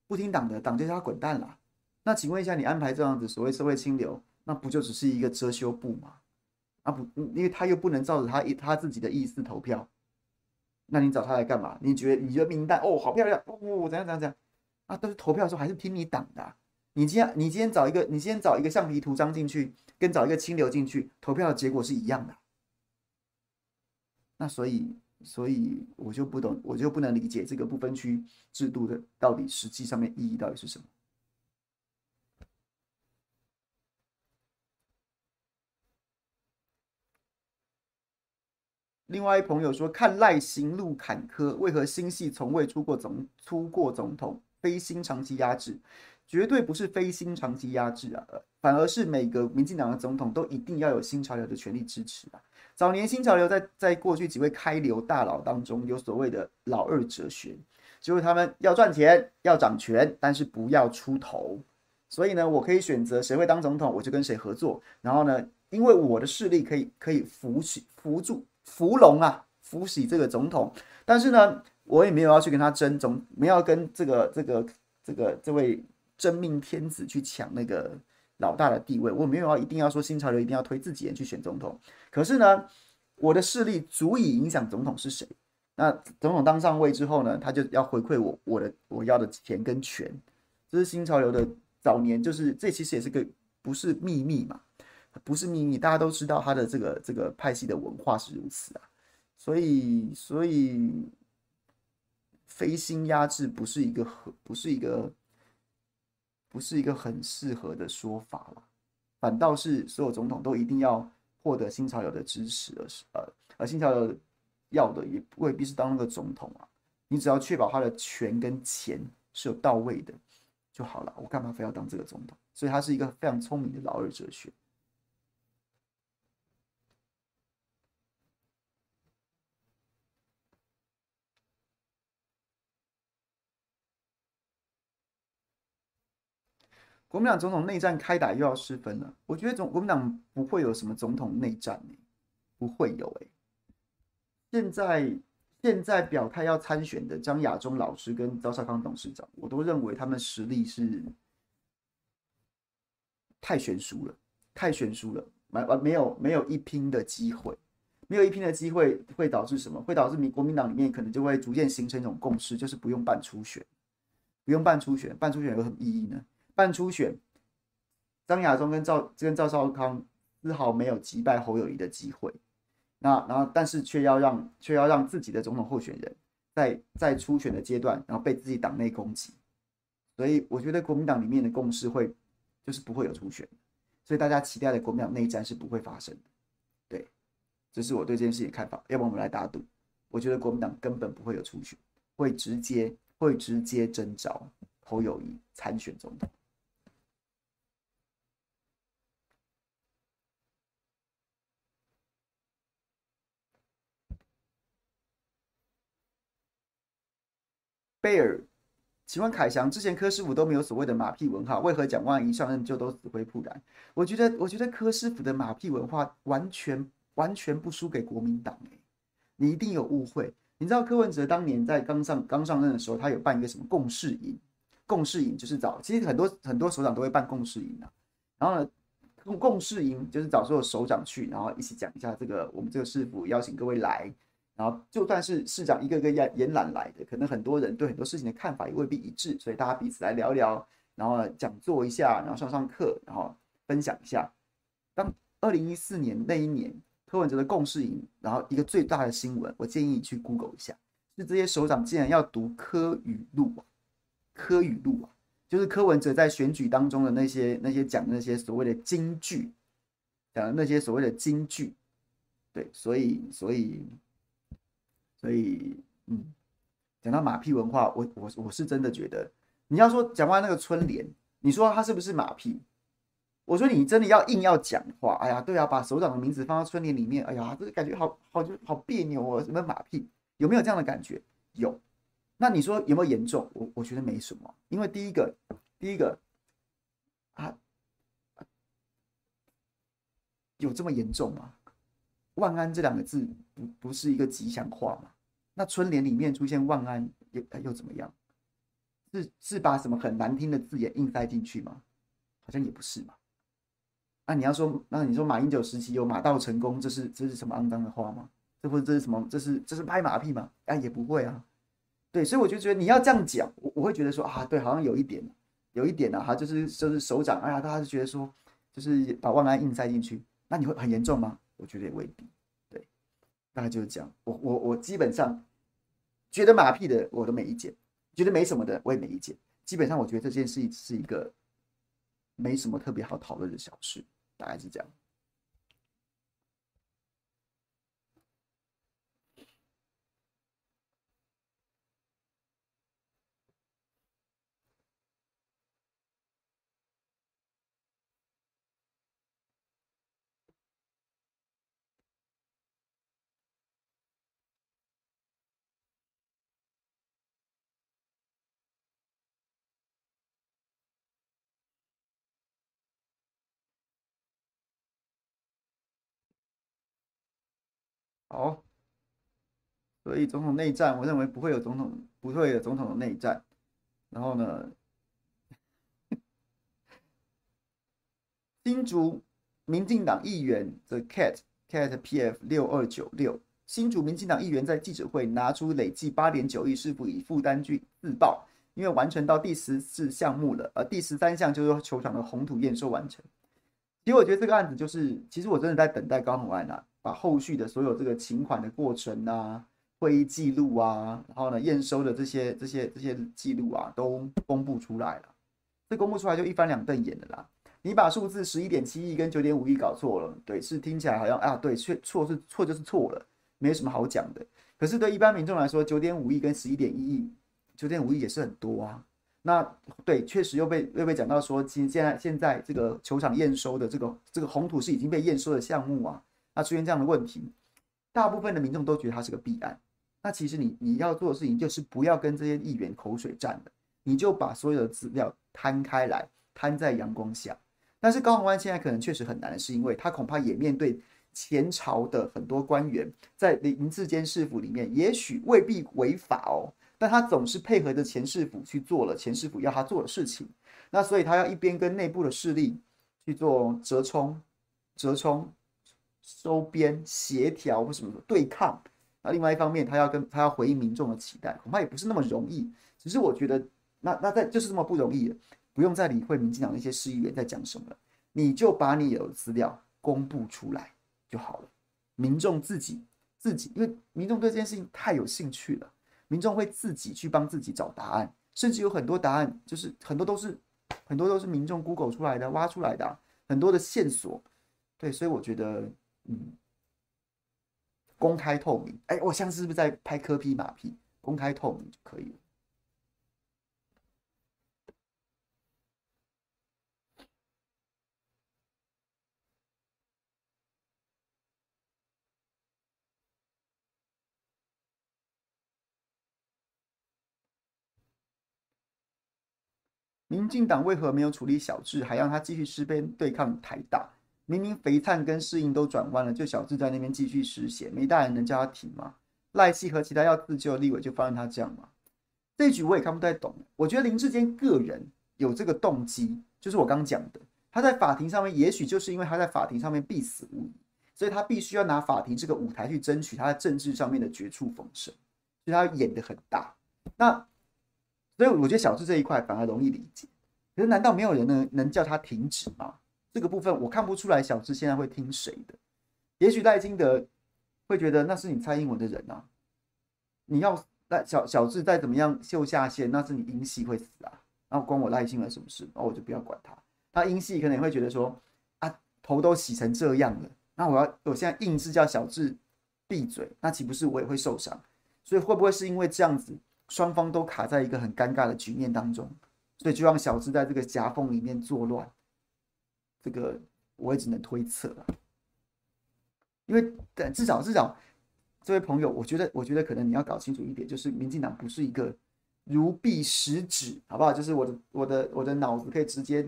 不听党的，党就叫他滚蛋了。那请问一下，你安排这样子所谓社会清流，那不就只是一个遮羞布吗？啊不，因为他又不能照着他一他自己的意思投票，那你找他来干嘛？你觉得你觉得名单哦好漂亮哦怎样怎样怎样啊？都是投票的时候还是听你党的？你今天你今天找一个你今天找一个橡皮图章进去。跟找一个清流进去投票的结果是一样的，那所以，所以我就不懂，我就不能理解这个不分区制度的到底实际上面意义到底是什么。另外一朋友说，看赖行路坎坷，为何新系从未出过总出过总统，非新长期压制？绝对不是非新长期压制啊，反而是每个民进党的总统都一定要有新潮流的权力支持啊。早年新潮流在在过去几位开流大佬当中有所谓的老二哲学，就是他们要赚钱要掌权，但是不要出头。所以呢，我可以选择谁会当总统，我就跟谁合作。然后呢，因为我的势力可以可以扶起扶住福龙啊，福喜这个总统。但是呢，我也没有要去跟他争总，没有要跟这个这个这个这位。真命天子去抢那个老大的地位，我没有要一定要说新潮流一定要推自己人去选总统。可是呢，我的势力足以影响总统是谁。那总统当上位之后呢，他就要回馈我我的我要的钱跟权。这是新潮流的早年，就是这其实也是个不是秘密嘛，不是秘密，大家都知道他的这个这个派系的文化是如此啊。所以所以非新压制不是一个不是一个。不是一个很适合的说法了，反倒是所有总统都一定要获得新潮流的支持，而是呃，而新潮流要的也未必是当那个总统啊。你只要确保他的权跟钱是有到位的就好了。我干嘛非要当这个总统？所以他是一个非常聪明的老二哲学。国民党总统内战开打又要失分了，我觉得总国民党不会有什么总统内战，不会有哎。现在现在表态要参选的张亚中老师跟赵少康董事长，我都认为他们实力是太悬殊了，太悬殊了，没没有没有一拼的机会，没有一拼的机会会导致什么？会导致民国民党里面可能就会逐渐形成一种共识，就是不用办初选，不用办初选，办初选有什么意义呢？半初选，张亚中跟赵跟赵少康丝毫没有击败侯友谊的机会。那然后，但是却要让却要让自己的总统候选人在在初选的阶段，然后被自己党内攻击。所以，我觉得国民党里面的共识会就是不会有初选。所以，大家期待的国民党内战是不会发生的。对，这是我对这件事情的看法。要不我们来打赌？我觉得国民党根本不会有初选，会直接会直接征召侯友谊参选总统。贝尔，请问凯翔，之前柯师傅都没有所谓的马屁文化，为何蒋万一上任就都死灰复燃？我觉得，我觉得柯师傅的马屁文化完全完全不输给国民党，你一定有误会。你知道柯文哲当年在刚上刚上任的时候，他有办一个什么共事营？共事营就是找，其实很多很多首长都会办共事营啊。然后呢，共共事营就是找所有首长去，然后一起讲一下这个我们这个师府邀请各位来。然后就算是市长一个个延延揽来的，可能很多人对很多事情的看法也未必一致，所以大家彼此来聊聊，然后讲座一下，然后上上课，然后分享一下。当二零一四年那一年。柯文哲的共识营，然后一个最大的新闻，我建议你去 Google 一下，是这些首长竟然要读柯语录啊，柯语录啊，就是柯文哲在选举当中的那些那些讲那些所谓的金句，讲的那些所谓的金句，对，所以所以所以，嗯，讲到马屁文化，我我我是真的觉得，你要说讲话那个春联，你说他是不是马屁？我说你真的要硬要讲话，哎呀，对啊，把首长的名字放到春联里面，哎呀，这个感觉好好就好别扭哦，什么马屁，有没有这样的感觉？有。那你说有没有严重？我我觉得没什么，因为第一个，第一个啊，有这么严重吗？万安这两个字不不是一个吉祥话吗？那春联里面出现万安又又怎么样？是是把什么很难听的字眼硬塞进去吗？好像也不是嘛。那、啊、你要说，那你说马英九时期有马到成功，这是这是什么肮脏的话吗？这不是这是什么？这是这是拍马屁吗？啊，也不会啊。对，所以我就觉得你要这样讲，我我会觉得说啊，对，好像有一点，有一点啊，哈，就是就是首长，哎呀，大家就觉得说，就是把万安硬塞进去，那你会很严重吗？我觉得也未必。对，大概就是这样。我我我基本上觉得马屁的我都没意见，觉得没什么的我也没意见。基本上我觉得这件事是一个没什么特别好讨论的小事。大概是这样。好，所以总统内战，我认为不会有总统，不会有总统的内战。然后呢，新竹民进党议员 The Cat Cat PF 六二九六，新竹民进党议员在记者会拿出累计八点九亿是否以负担去自爆，因为完成到第十四项目了，而第十三项就是球场的红土验收完成。其实我觉得这个案子就是，其实我真的在等待高虹安啊。把后续的所有这个请款的过程啊、会议记录啊，然后呢验收的这些这些这些记录啊，都公布出来了。这公布出来就一翻两瞪眼的啦。你把数字十一点七亿跟九点五亿搞错了，对，是听起来好像啊，对，错错是错就是错了，没什么好讲的。可是对一般民众来说，九点五亿跟十一点一亿，九点五亿也是很多啊。那对，确实又被又被讲到说，其实现在现在这个球场验收的这个这个红土是已经被验收的项目啊。那出现这样的问题，大部分的民众都觉得它是个弊案。那其实你你要做的事情就是不要跟这些议员口水战的，你就把所有的资料摊开来，摊在阳光下。但是高虹安现在可能确实很难，是因为他恐怕也面对前朝的很多官员在林志坚市府里面，也许未必违法哦，但他总是配合着前市府去做了前市府要他做的事情。那所以他要一边跟内部的势力去做折冲，折冲。收编、协调或什么对抗，那另外一方面，他要跟他要回应民众的期待，恐怕也不是那么容易。只是我觉得，那那在就是这么不容易，不用再理会民进党那些市议员在讲什么了，你就把你有资料公布出来就好了。民众自己自己，因为民众对这件事情太有兴趣了，民众会自己去帮自己找答案，甚至有很多答案就是很多都是很多都是民众 Google 出来的、挖出来的、很多的线索。对，所以我觉得。嗯，公开透明，哎，我像是不是在拍柯 P 马屁？公开透明就可以了。民进党为何没有处理小智，还让他继续施鞭对抗台大？明明肥灿跟适应都转弯了，就小智在那边继续失血，没大人能叫他停吗？赖系和其他要自救的立委就放任他这样吗？这一局我也看不太懂。我觉得林志坚个人有这个动机，就是我刚讲的，他在法庭上面，也许就是因为他在法庭上面必死无疑，所以他必须要拿法庭这个舞台去争取他在政治上面的绝处逢生，所以他演的很大。那所以我觉得小智这一块反而容易理解。可是难道没有人能能叫他停止吗？这个部分我看不出来小智现在会听谁的。也许赖清德会觉得那是你蔡英文的人啊，你要。那小小智再怎么样秀下限，那是你英系会死啊，然后关我赖清德什么事？那我就不要管他。他英系可能也会觉得说啊，头都洗成这样了，那我要我现在硬是叫小智闭嘴，那岂不是我也会受伤？所以会不会是因为这样子，双方都卡在一个很尴尬的局面当中，所以就让小智在这个夹缝里面作乱？这个我也只能推测了，因为但至少至少。这位朋友，我觉得，我觉得可能你要搞清楚一点，就是民进党不是一个如臂使指，好不好？就是我的、我的、我的脑子可以直接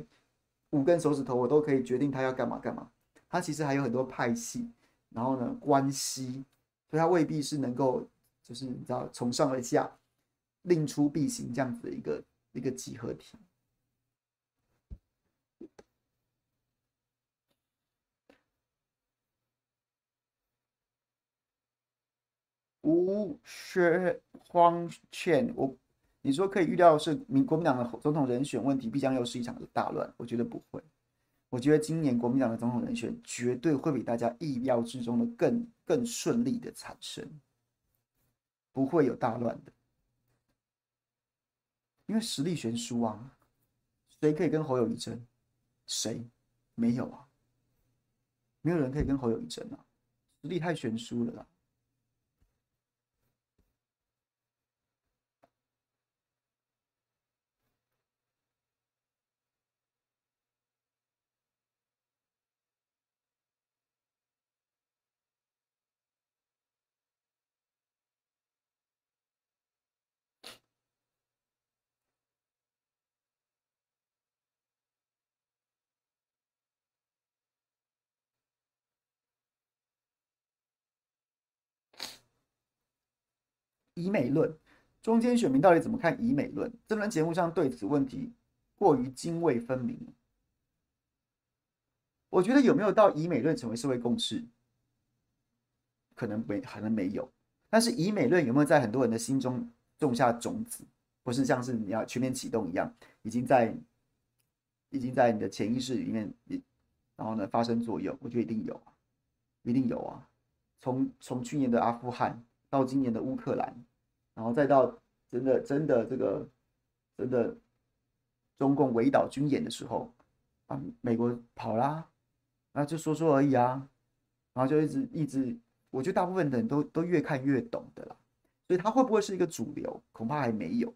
五根手指头，我都可以决定他要干嘛干嘛。他其实还有很多派系，然后呢，关系，所以他未必是能够，就是你知道，从上而下令出必行这样子的一个一个集合体。吴学荒劝我，你说可以预料是民国民党的总统人选问题必将又是一场的大乱，我觉得不会。我觉得今年国民党的总统人选绝对会比大家意料之中的更更顺利的产生，不会有大乱的，因为实力悬殊啊，谁可以跟侯友谊争？谁？没有啊，没有人可以跟侯友谊争啊，实力太悬殊了啦。以美论，中间选民到底怎么看以美论？这轮节目上对此问题过于泾渭分明。我觉得有没有到以美论成为社会共识，可能没，可能没有。但是以美论有没有在很多人的心中种下种子，不是像是你要全面启动一样，已经在，已经在你的潜意识里面，然后呢发生作用？我觉得一定有，一定有啊！从从去年的阿富汗到今年的乌克兰。然后再到真的真的这个真的中共围岛军演的时候啊，美国跑啦，那就说说而已啊，然后就一直一直，我觉得大部分的人都都越看越懂的啦，所以他会不会是一个主流？恐怕还没有。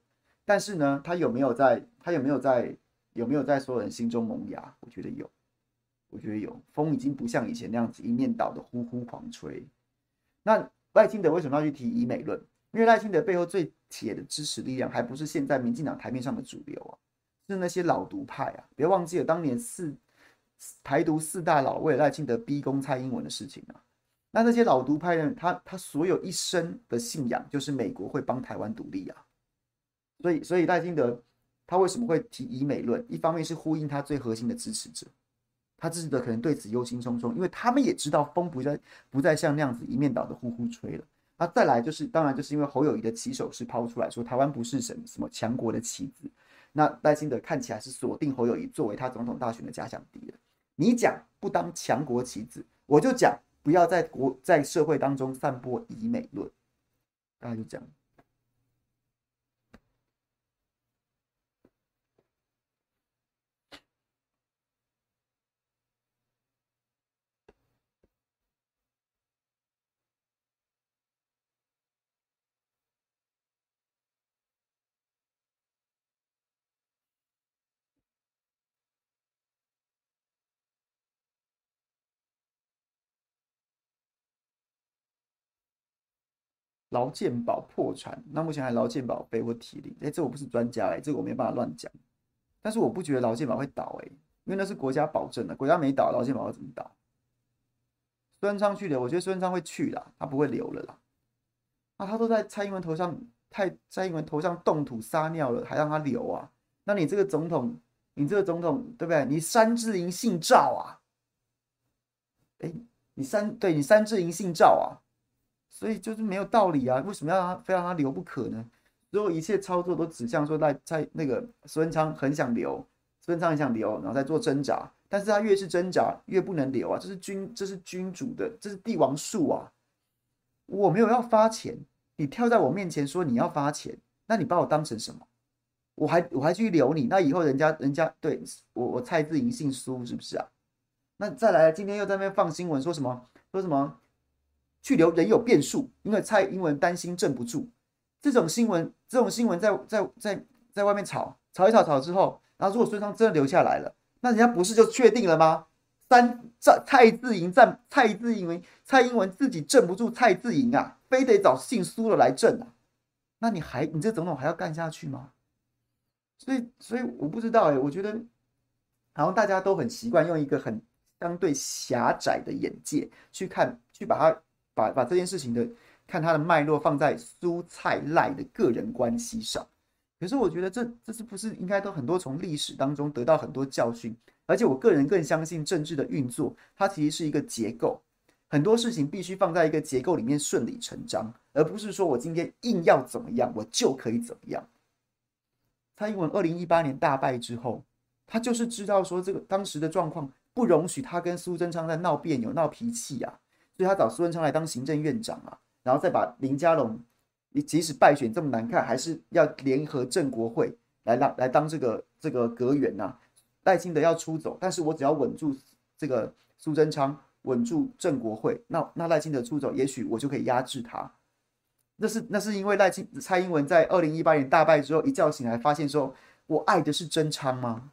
但是呢，他有没有在？他有没有在？有没有在所有人心中萌芽？我觉得有，我觉得有。风已经不像以前那样子一面倒的呼呼狂吹。那赖清德为什么要去提以美论？因为赖清德背后最铁的支持力量，还不是现在民进党台面上的主流啊，是那些老独派啊！别忘记了当年四台独四大佬为了赖清德逼宫蔡英文的事情啊。那那些老独派人，他他所有一生的信仰就是美国会帮台湾独立啊。所以，所以赖清德他为什么会提以美论？一方面是呼应他最核心的支持者，他支持者可能对此忧心忡忡，因为他们也知道风不再不再像那样子一面倒的呼呼吹了。那再来就是，当然就是因为侯友谊的棋手是抛出来说，台湾不是什么什么强国的棋子。那赖清德看起来是锁定侯友谊作为他总统大选的假想敌人。你讲不当强国棋子，我就讲不要在国在社会当中散播以美论。大概就这样。劳健保破产，那目前还劳健保费或体力，哎，这我不是专家哎，这个我没办法乱讲。但是我不觉得劳健保会倒哎、因为那是国家保证的，国家没倒，劳健保要怎么倒？孙昌去留，我觉得孙昌会去啦，他不会留了啦。啊，他都在蔡英文头上，太蔡英文头上动土撒尿了，还让他留啊？那你这个总统，你这个总统对不对？你三字营姓赵啊？哎，你三对你三字营姓赵啊？所以就是没有道理啊！为什么要让他非让他留不可呢？所有一切操作都指向说在在那个孙昌很想留，孙昌很想留，然后在做挣扎。但是他越是挣扎，越不能留啊！这是君，这是君主的，这是帝王术啊！我没有要发钱，你跳在我面前说你要发钱，那你把我当成什么？我还我还去留你？那以后人家人家对我我蔡字营姓苏是不是啊？那再来，今天又在那边放新闻说什么？说什么去留人有变数，因为蔡英文担心镇不住。这种新闻，这种新闻在在在在外面炒炒一炒炒之后，然后如果孙昌真的留下来了。那人家不是就确定了吗？三蔡蔡字营战蔡字营，蔡英文自己镇不住蔡字营啊，非得找姓苏的来镇啊。那你还你这总统还要干下去吗？所以所以我不知道哎、我觉得好像大家都很习惯用一个很相对狭窄的眼界去看，去把它把把这件事情的看它的脉络放在苏蔡赖的个人关系上。可是我觉得这这是不是应该都很多从历史当中得到很多教训？而且我个人更相信政治的运作，它其实是一个结构，很多事情必须放在一个结构里面顺理成章，而不是说我今天硬要怎么样，我就可以怎么样。蔡英文二零一八年大败之后，他就是知道说这个当时的状况不容许他跟苏贞昌在闹别扭、闹脾气啊，所以他找苏贞昌来当行政院长啊，然后再把林佳龙。你即使败选这么难看，还是要联合正国会来让来当这个这个阁员呐。赖清德要出走，但是我只要稳住这个苏贞昌，稳住正国会，那那赖清德出走，也许我就可以压制他。那是那是因为赖清蔡英文在二零一八年大败之后，一觉醒来发现说，我爱的是贞昌吗？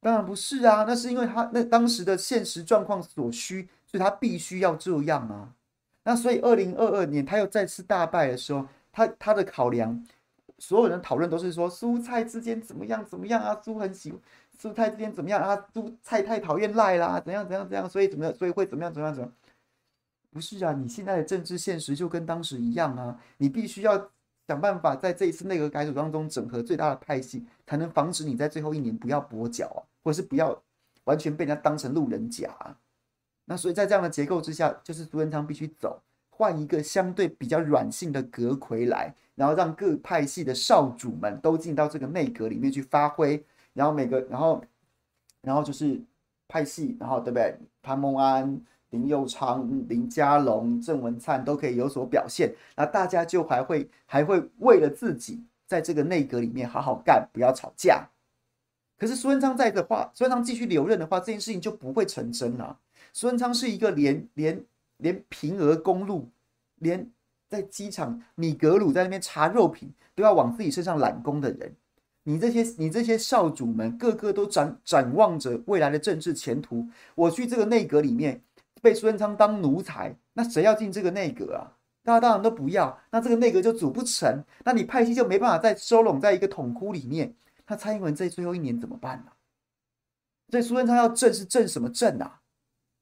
当然不是啊，那是因为他那当时的现实状况所需，所以他必须要这样啊。那所以二零二二年他又再次大败的时候。他他的考量，所有人讨论都是说蔬菜之间怎么样怎么样啊？苏很喜蔬菜之间怎么样啊？苏蔡太讨厌赖啦，怎样怎样怎样？所以怎么样？所以会怎么样怎么样怎么样？不是啊，你现在的政治现实就跟当时一样啊！你必须要想办法在这一次内阁改组当中整合最大的派系，才能防止你在最后一年不要跛脚啊，或者是不要完全被人家当成路人甲。那所以在这样的结构之下，就是苏贞昌必须走。换一个相对比较软性的阁魁来，然后让各派系的少主们都进到这个内阁里面去发挥，然后每个，然后，然后就是派系，然后对不对？潘孟安、林佑昌、林佳龙、郑文灿都可以有所表现，那大家就还会还会为了自己在这个内阁里面好好干，不要吵架。可是苏贞昌在的话，苏贞昌继续留任的话，这件事情就不会成真了。苏贞昌是一个连连。连平峨公路，连在机场米格鲁在那边查肉品都要往自己身上揽功的人，你这些你这些少主们个个都展展望着未来的政治前途。我去这个内阁里面被苏贞昌当奴才，那谁要进这个内阁啊？大家当然都不要，那这个内阁就组不成，那你派系就没办法再收拢在一个桶窟里面。那蔡英文这最后一年怎么办呢、啊？所以苏贞昌要正是正什么正啊？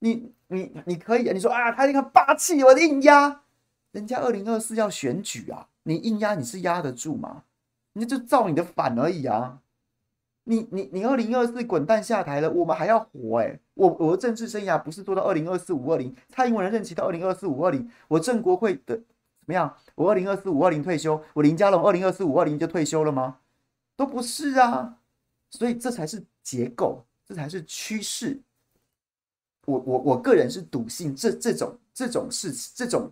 你你你可以，你说啊，他那个霸气，我硬压，人家二零二四要选举啊，你硬压你是压得住吗？你就造你的反而已啊！你你你二零二四滚蛋下台了，我们还要活哎、我我的政治生涯不是做到二零二四五二零，蔡英文的任期到二零二四五二零，我郑国会的怎么样？我二零二四五二零退休，我林佳龙二零二四五二零就退休了吗？都不是啊！所以这才是结构，这才是趋势。我我我个人是笃信这这种这种事这种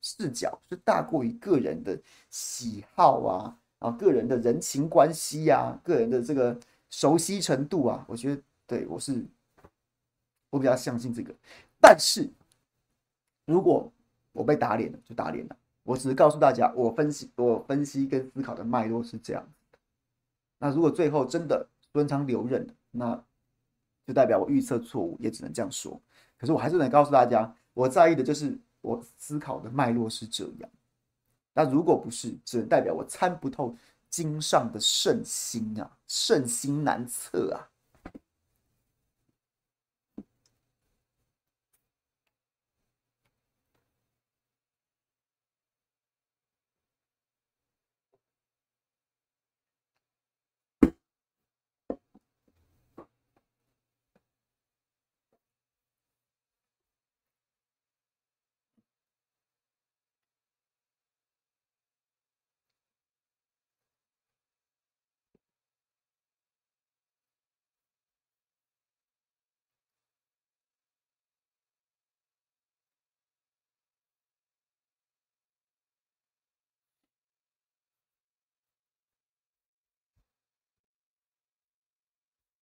视角是大过于个人的喜好啊啊个人的人情关系啊个人的这个熟悉程度啊，我觉得对我是我比较相信这个。但是如果我被打脸了，就打脸了。我只是告诉大家，我分析我分析跟思考的脉络是这样。那如果最后真的孙昌留任，那。就代表我预测错误，也只能这样说。可是我还是能告诉大家，我在意的就是我思考的脉络是这样。那如果不是，只能代表我参不透经上的圣心啊，圣心难测啊。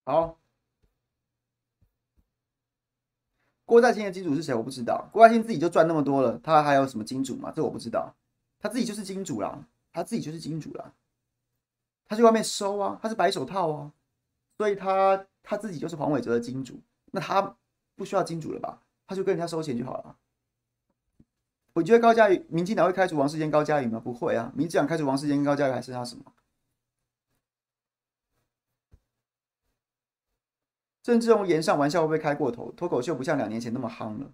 好，郭在清的金主是谁？我不知道。郭在清自己就赚那么多了，他还有什么金主吗？这我不知道。他自己就是金主啦，他自己就是金主啦。他去外面收啊，他是白手套啊，所以他他自己就是黄伟哲的金主。那他不需要金主了吧？他就跟人家收钱就好了。我觉得高嘉瑜，民进党会开除王世坚、高嘉瑜吗？不会啊，民进党开除王世坚跟高嘉瑜还剩下什么？郑志龙言上玩笑会不会开过头？脱口秀不像两年前那么夯了。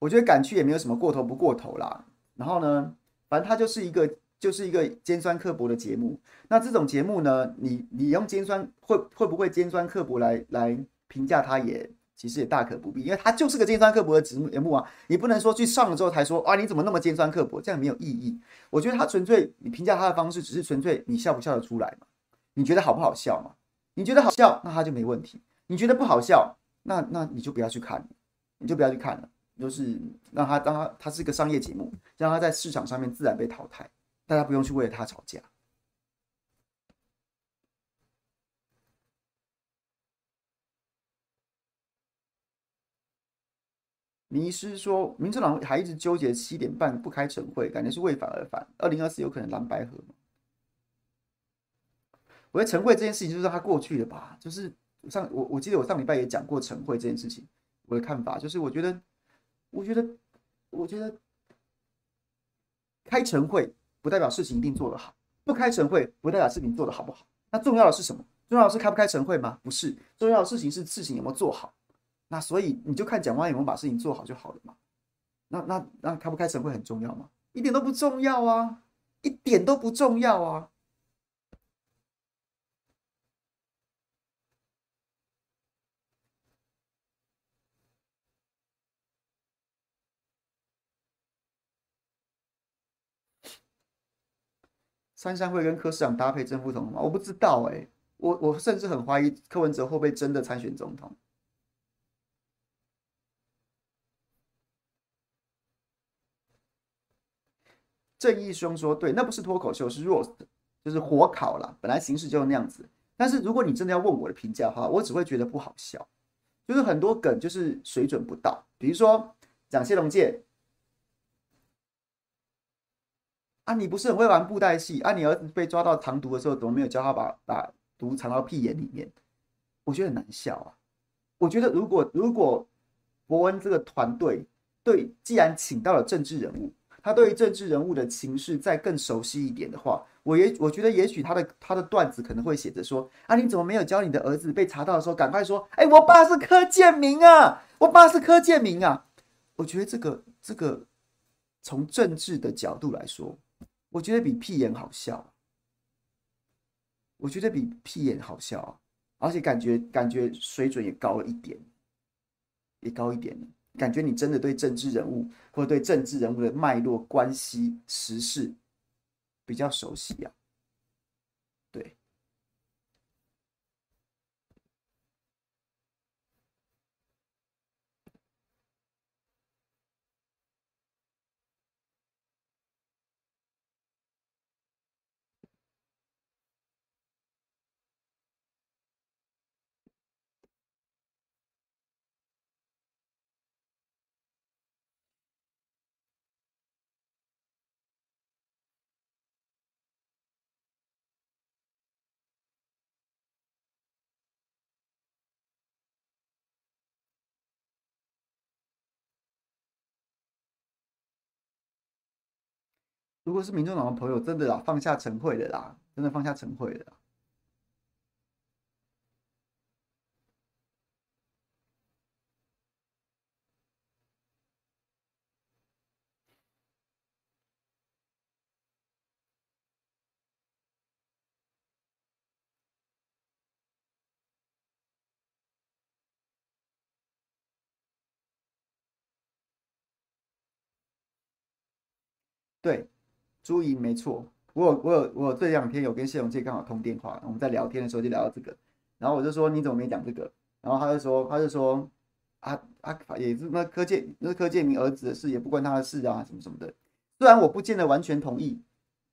我觉得敢去也没有什么过头不过头啦。然后呢，反正它就是一个就是一个尖酸刻薄的节目。那这种节目呢，你你用尖酸会会不会尖酸刻薄来来评价它也其实也大可不必，因为它就是个尖酸刻薄的节目啊。你不能说去上了之后才说啊，你怎么那么尖酸刻薄？这样没有意义。我觉得它纯粹你评价它的方式只是纯粹你笑不笑得出来嘛？你觉得好不好笑嘛？你觉得好笑，那他就没问题；你觉得不好笑，那那你就不要去看，你就不要去看了。就是让他让他他是个商业节目，让他在市场上面自然被淘汰，大家不用去为了他吵架。迷失说，民进党还一直纠结七点半不开晨会，感觉是为反而反。二零二四有可能蓝白合吗？我觉得晨会这件事情就是它过去了吧，就是上我我记得我上礼拜也讲过晨会这件事情，我的看法就是我觉得，我觉得，我觉得开晨会不代表事情一定做得好，不开晨会不代表事情做得好不好。那重要的是什么？重要的是开不开晨会吗？不是，重要的事情是事情有没有做好。那所以你就看蒋万有没有把事情做好就好了嘛。那那那开不开晨会很重要吗？一点都不重要啊，一点都不重要啊。三三会跟柯市长搭配正副总统吗？我不知道哎、我我甚至很怀疑柯文哲会不会真的参选总统。正义兄说：“对，那不是脱口秀，是弱，就是火烤了。本来形式就是那样子。但是如果你真的要问我的评价的话，我只会觉得不好笑，就是很多梗就是水准不到，比如说讲谢龙介。”啊，你不是很会玩布袋戏啊？你儿子被抓到藏毒的时候，怎么没有教他把把毒藏到屁眼里面？我觉得很难笑啊。我觉得如果如果伯恩这个团队对，既然请到了政治人物，他对于政治人物的情势再更熟悉一点的话，我也我觉得也许他的他的段子可能会写着说：啊，你怎么没有教你的儿子被查到的时候赶快说，哎，我爸是柯建明啊，我爸是柯建明啊。我觉得这个这个从政治的角度来说。我觉得比屁眼好笑，我觉得比屁眼好笑，而且感觉感觉水准也高了一点，也高一点，感觉你真的对政治人物或者对政治人物的脉络关系时事比较熟悉啊。如果是民众党的朋友，真的啦，放下陈慧的啦，真的放下陈慧的。对，朱莹没错，我有我有我这两天有跟谢龙介刚好通电话，我们在聊天的时候就聊到这个，然后我就说你怎么没讲这个？然后他就说他就说啊啊也是那柯建那是柯建明儿子的事也不关他的事啊什么什么的，虽然我不见得完全同意，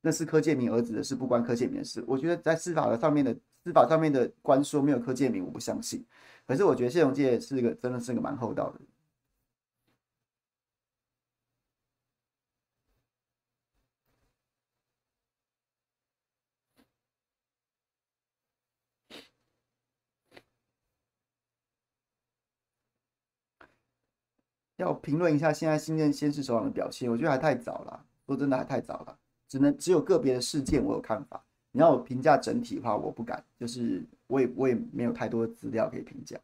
那是柯建明儿子的事不关柯建明的事，我觉得在司法的上面的司法上面的官说没有柯建明我不相信，可是我觉得谢龙介是一个真的是个蛮厚道的人。要评论一下现在新任先市首长的表现，我觉得还太早了。说真的，还太早了，只能只有个别的事件我有看法。你要我评价整体的话，我不敢，就是我也我也没有太多的资料可以评价。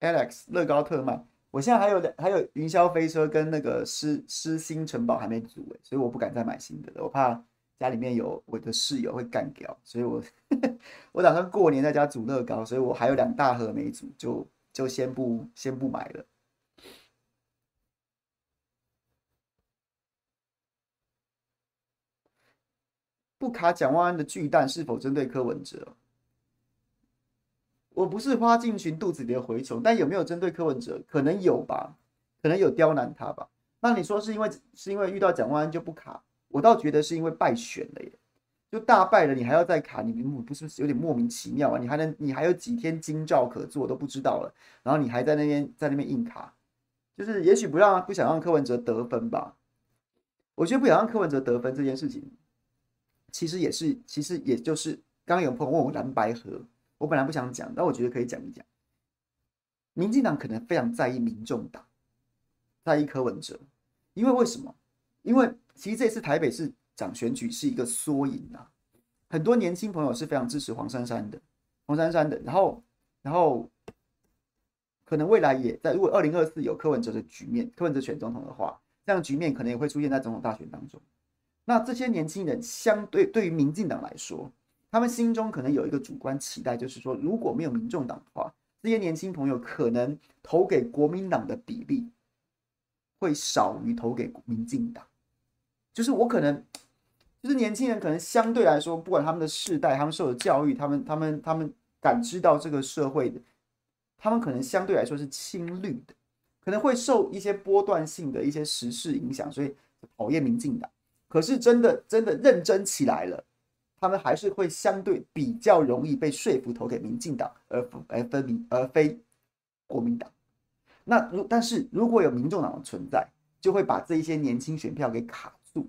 Alex 乐高特卖。我现在还有两，还有云霄飞车跟那个失失心城堡还没组哎，所以我不敢再买新的了，我怕家里面有我的室友会干掉，所以我 我打算过年在家组乐高，所以我还有两大盒没组，就就先不先不买了。不卡蒋万安的巨蛋是否针对柯文哲？我不是花进群肚子里的蛔虫，但有没有针对柯文哲？可能有吧，可能有刁难他吧。那你说是因为是因为遇到蒋万安就不卡？我倒觉得是因为败选了耶，就大败了，你还要再卡，你不是有点莫名其妙啊？你还能你还有几天京兆可做都不知道了，然后你还在那边在那边硬卡，就是也许不让不想让柯文哲得分吧？我觉得不想让柯文哲得分这件事情，其实也是其实也就是刚刚有朋友问我蓝白合。我本来不想讲，但我觉得可以讲一讲。民进党可能非常在意民众党，在意柯文哲，因为为什么？因为其实这次台北市长选举是一个缩影啊，很多年轻朋友是非常支持黄珊珊的，黄珊珊的。然后，然后可能未来也在，如果二零二四有柯文哲的局面，柯文哲选总统的话，这样局面可能也会出现在总统大选当中。那这些年轻人相对对于民进党来说，他们心中可能有一个主观期待，就是说，如果没有民众党的话，这些年轻朋友可能投给国民党的比例会少于投给民进党。就是我可能，就是年轻人可能相对来说，不管他们的世代、他们受的教育、他们、他们、他们感知到这个社会的，他们可能相对来说是亲绿的，可能会受一些波段性的一些时事影响，所以讨厌民进党。可是真的、真的认真起来了。他们还是会相对比较容易被说服投给民进党，而而分明而非国民党。那如但是如果有民众党的存在，就会把这一些年轻选票给卡住，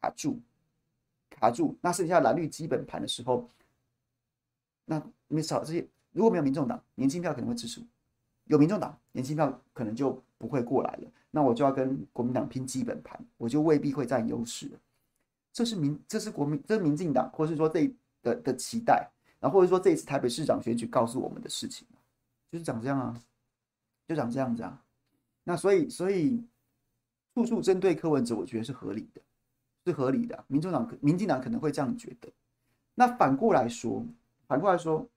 卡住，卡住。那剩下蓝绿基本盘的时候，那没少这些。如果没有民众党，年轻票可能会支持；有民众党，年轻票可能就不会过来了。那我就要跟国民党拼基本盘，我就未必会占优势了。这是民，这是国民，这是民进党，或是说这的的期待，然后或者说这一次台北市长选举告诉我们的事情，就是长这样啊，就长这样子啊。那所以，所以处处针对柯文哲，我觉得是合理的，是合理的。民众党、民进党可能会这样觉得。那反过来说，反过来说，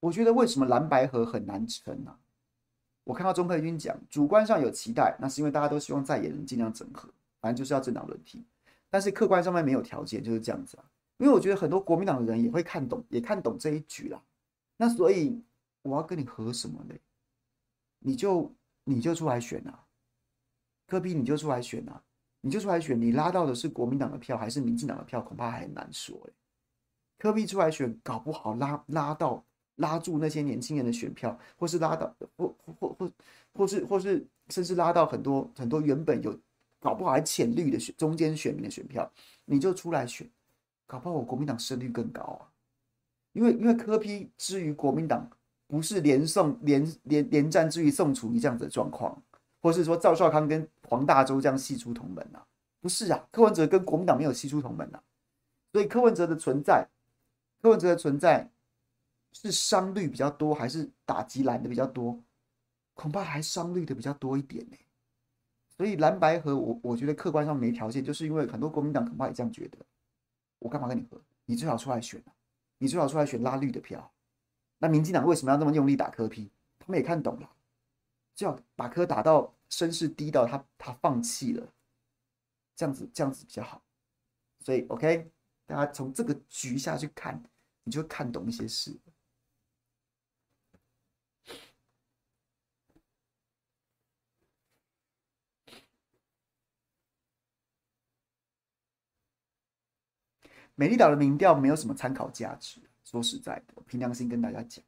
我觉得为什么蓝白合很难成、啊？我看到钟佩君讲，主观上有期待，那是因为大家都希望在野人尽量整合。反正就是要政党轮替，但是客观上面没有条件，就是这样子啊。因为我觉得很多国民党的人也会看懂，也看懂这一局啦。那所以我要跟你合什么呢？你就你就出来选啊，柯 P 你就出来选啊，你就出来选。你拉到的是国民党的票还是民进党的票，恐怕还很难说诶。柯 P 出来选，搞不好拉拉到拉住那些年轻人的选票，或是拉到或或或或是或是甚至拉到很多很多原本有。搞不好还浅绿的选中间选民的选票，你就出来选，搞不好我国民党胜率更高啊！因为因为柯批之于国民党，不是连宋连连连战之于宋楚瑜这样子的状况，或是说赵少康跟黄大洲这样系出同门啊？不是啊，柯文哲跟国民党没有系出同门啊，所以柯文哲的存在，柯文哲的存在是伤率比较多，还是打击蓝的比较多？恐怕还伤率的比较多一点呢。所以蓝白合，我我觉得客观上没条件，就是因为很多国民党恐怕也这样觉得。我干嘛跟你合？你最好出来选啊！你最好出来选拉绿的票。那民进党为什么要那么用力打科批他们也看懂了，就要把科打到声势低到他他放弃了，这样子这样子比较好。所以 OK，大家从这个局下去看，你就会看懂一些事。美丽岛的民调没有什么参考价值。说实在的，凭良心跟大家讲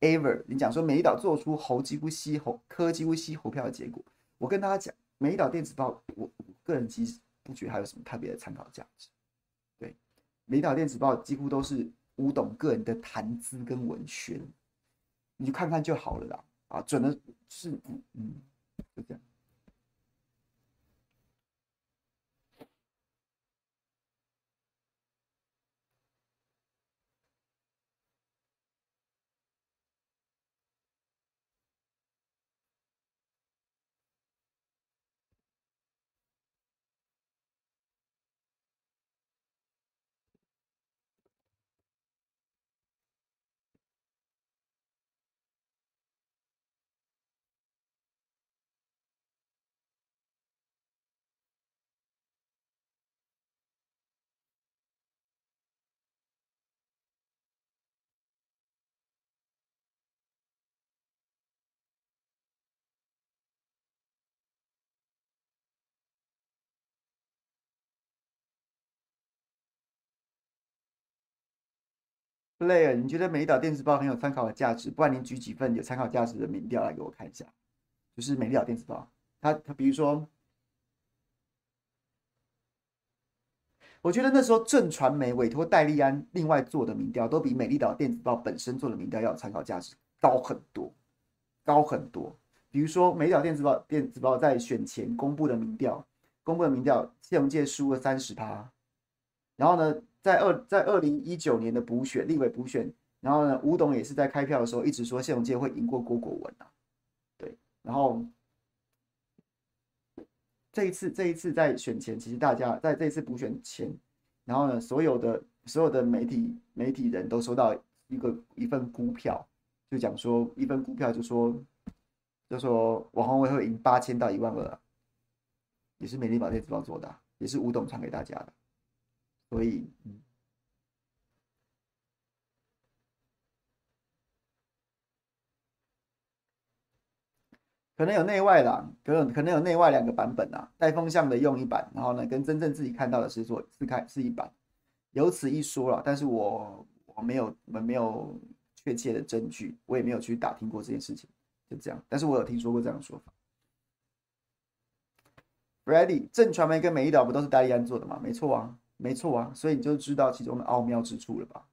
，ever 你讲说美丽岛做出猴几乎吸猴柯几乎吸猴票的结果，我跟大家讲，美丽岛电子报，我我个人其实不觉得还有什么特别的参考价值。对，美丽岛电子报几乎都是吴董个人的谈资跟文宣，你就看看就好了啦。啊，准的是嗯，就这样。Player，你觉得美丽岛电子报很有参考的价值？不然你举几份有参考价值的民调来给我看一下。就是美丽岛电子报，它它比如说，我觉得那时候正传媒委托戴立安另外做的民调，都比美丽岛电子报本身做的民调要有参考价值高很多，高很多。比如说美丽岛电子报电子报在选前公布的民调，公布的民调，谢龙介输了三十趴，然后呢？在二在二零一九年的补选立委补选，然后呢，吴董也是在开票的时候一直说谢龙介会赢过郭国文啊，对，然后这一次这一次在选前，其实大家在这一次补选前，然后呢，所有的所有的媒体媒体人都收到一个一份估票，就讲说一份估票就说就说王宏伟会赢八千到一万二，也是美丽宝电子报做的，也是吴董传给大家的。所以，嗯，可能有内外啦，可能可能有内外两个版本啊，带风向的用一版，然后呢，跟真正自己看到的是做是开是一版，有此一说了，但是我我没有我没有确切的证据，我也没有去打听过这件事情，就这样，但是我有听说过这样的说法。Ready，正传媒跟美丽岛不都是戴利安做的吗？没错啊。没错啊，所以你就知道其中的奥妙之处了吧。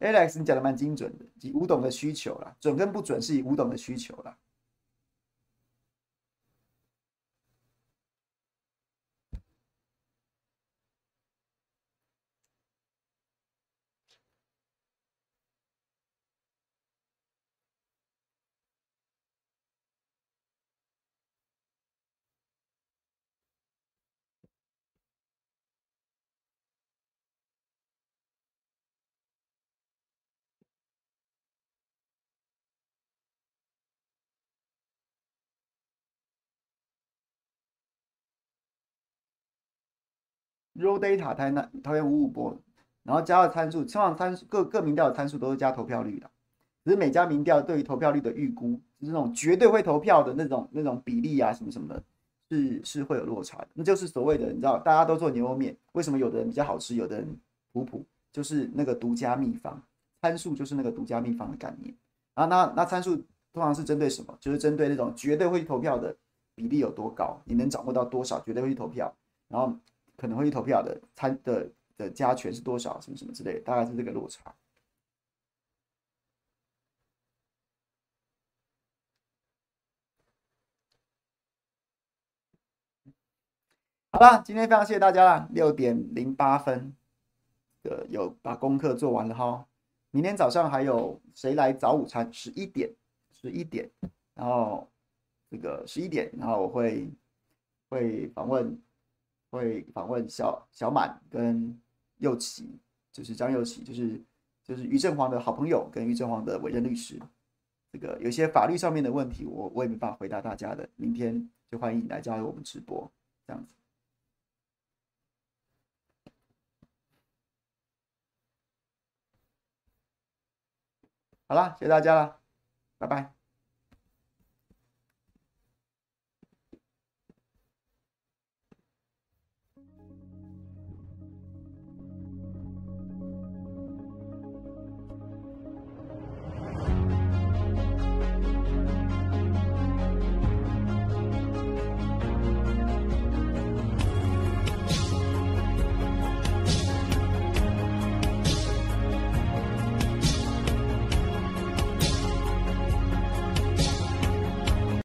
？Alex，你讲的蛮精准的，以吴董的需求啦，准跟不准是以吴董的需求啦。Raw data 台南桃园五五波，然后加了参数，希望参数各各民调的参数都是加投票率的，只是每家民调对于投票率的预估，就是那种绝对会投票的那种那种比例啊什么什么的，是是会有落差的。那就是所谓的你知道，大家都做牛肉面，为什么有的人比较好吃，有的人普普，就是那个独家秘方，参数就是那个独家秘方的概念。然后那那参数通常是针对什么？就是针对那种绝对会投票的比例有多高，你能掌握到多少绝对会去投票，然后。可能会去投票的参的的加权是多少？什么什么之类，大概是这个落差。好了，今天非常谢谢大家了，六点零八分，呃，有把功课做完了哈。明天早上还有谁来早午餐？十一点，十一点，然后这个十一点，然后我会会访问。会访问小小满跟右奇，就是张右奇，就是就是于正煌的好朋友，跟于正煌的委任律师。这个有些法律上面的问题，我我也没办法回答大家的。明天就欢迎你来加入我们直播，这样子。好啦，谢谢大家了，拜拜。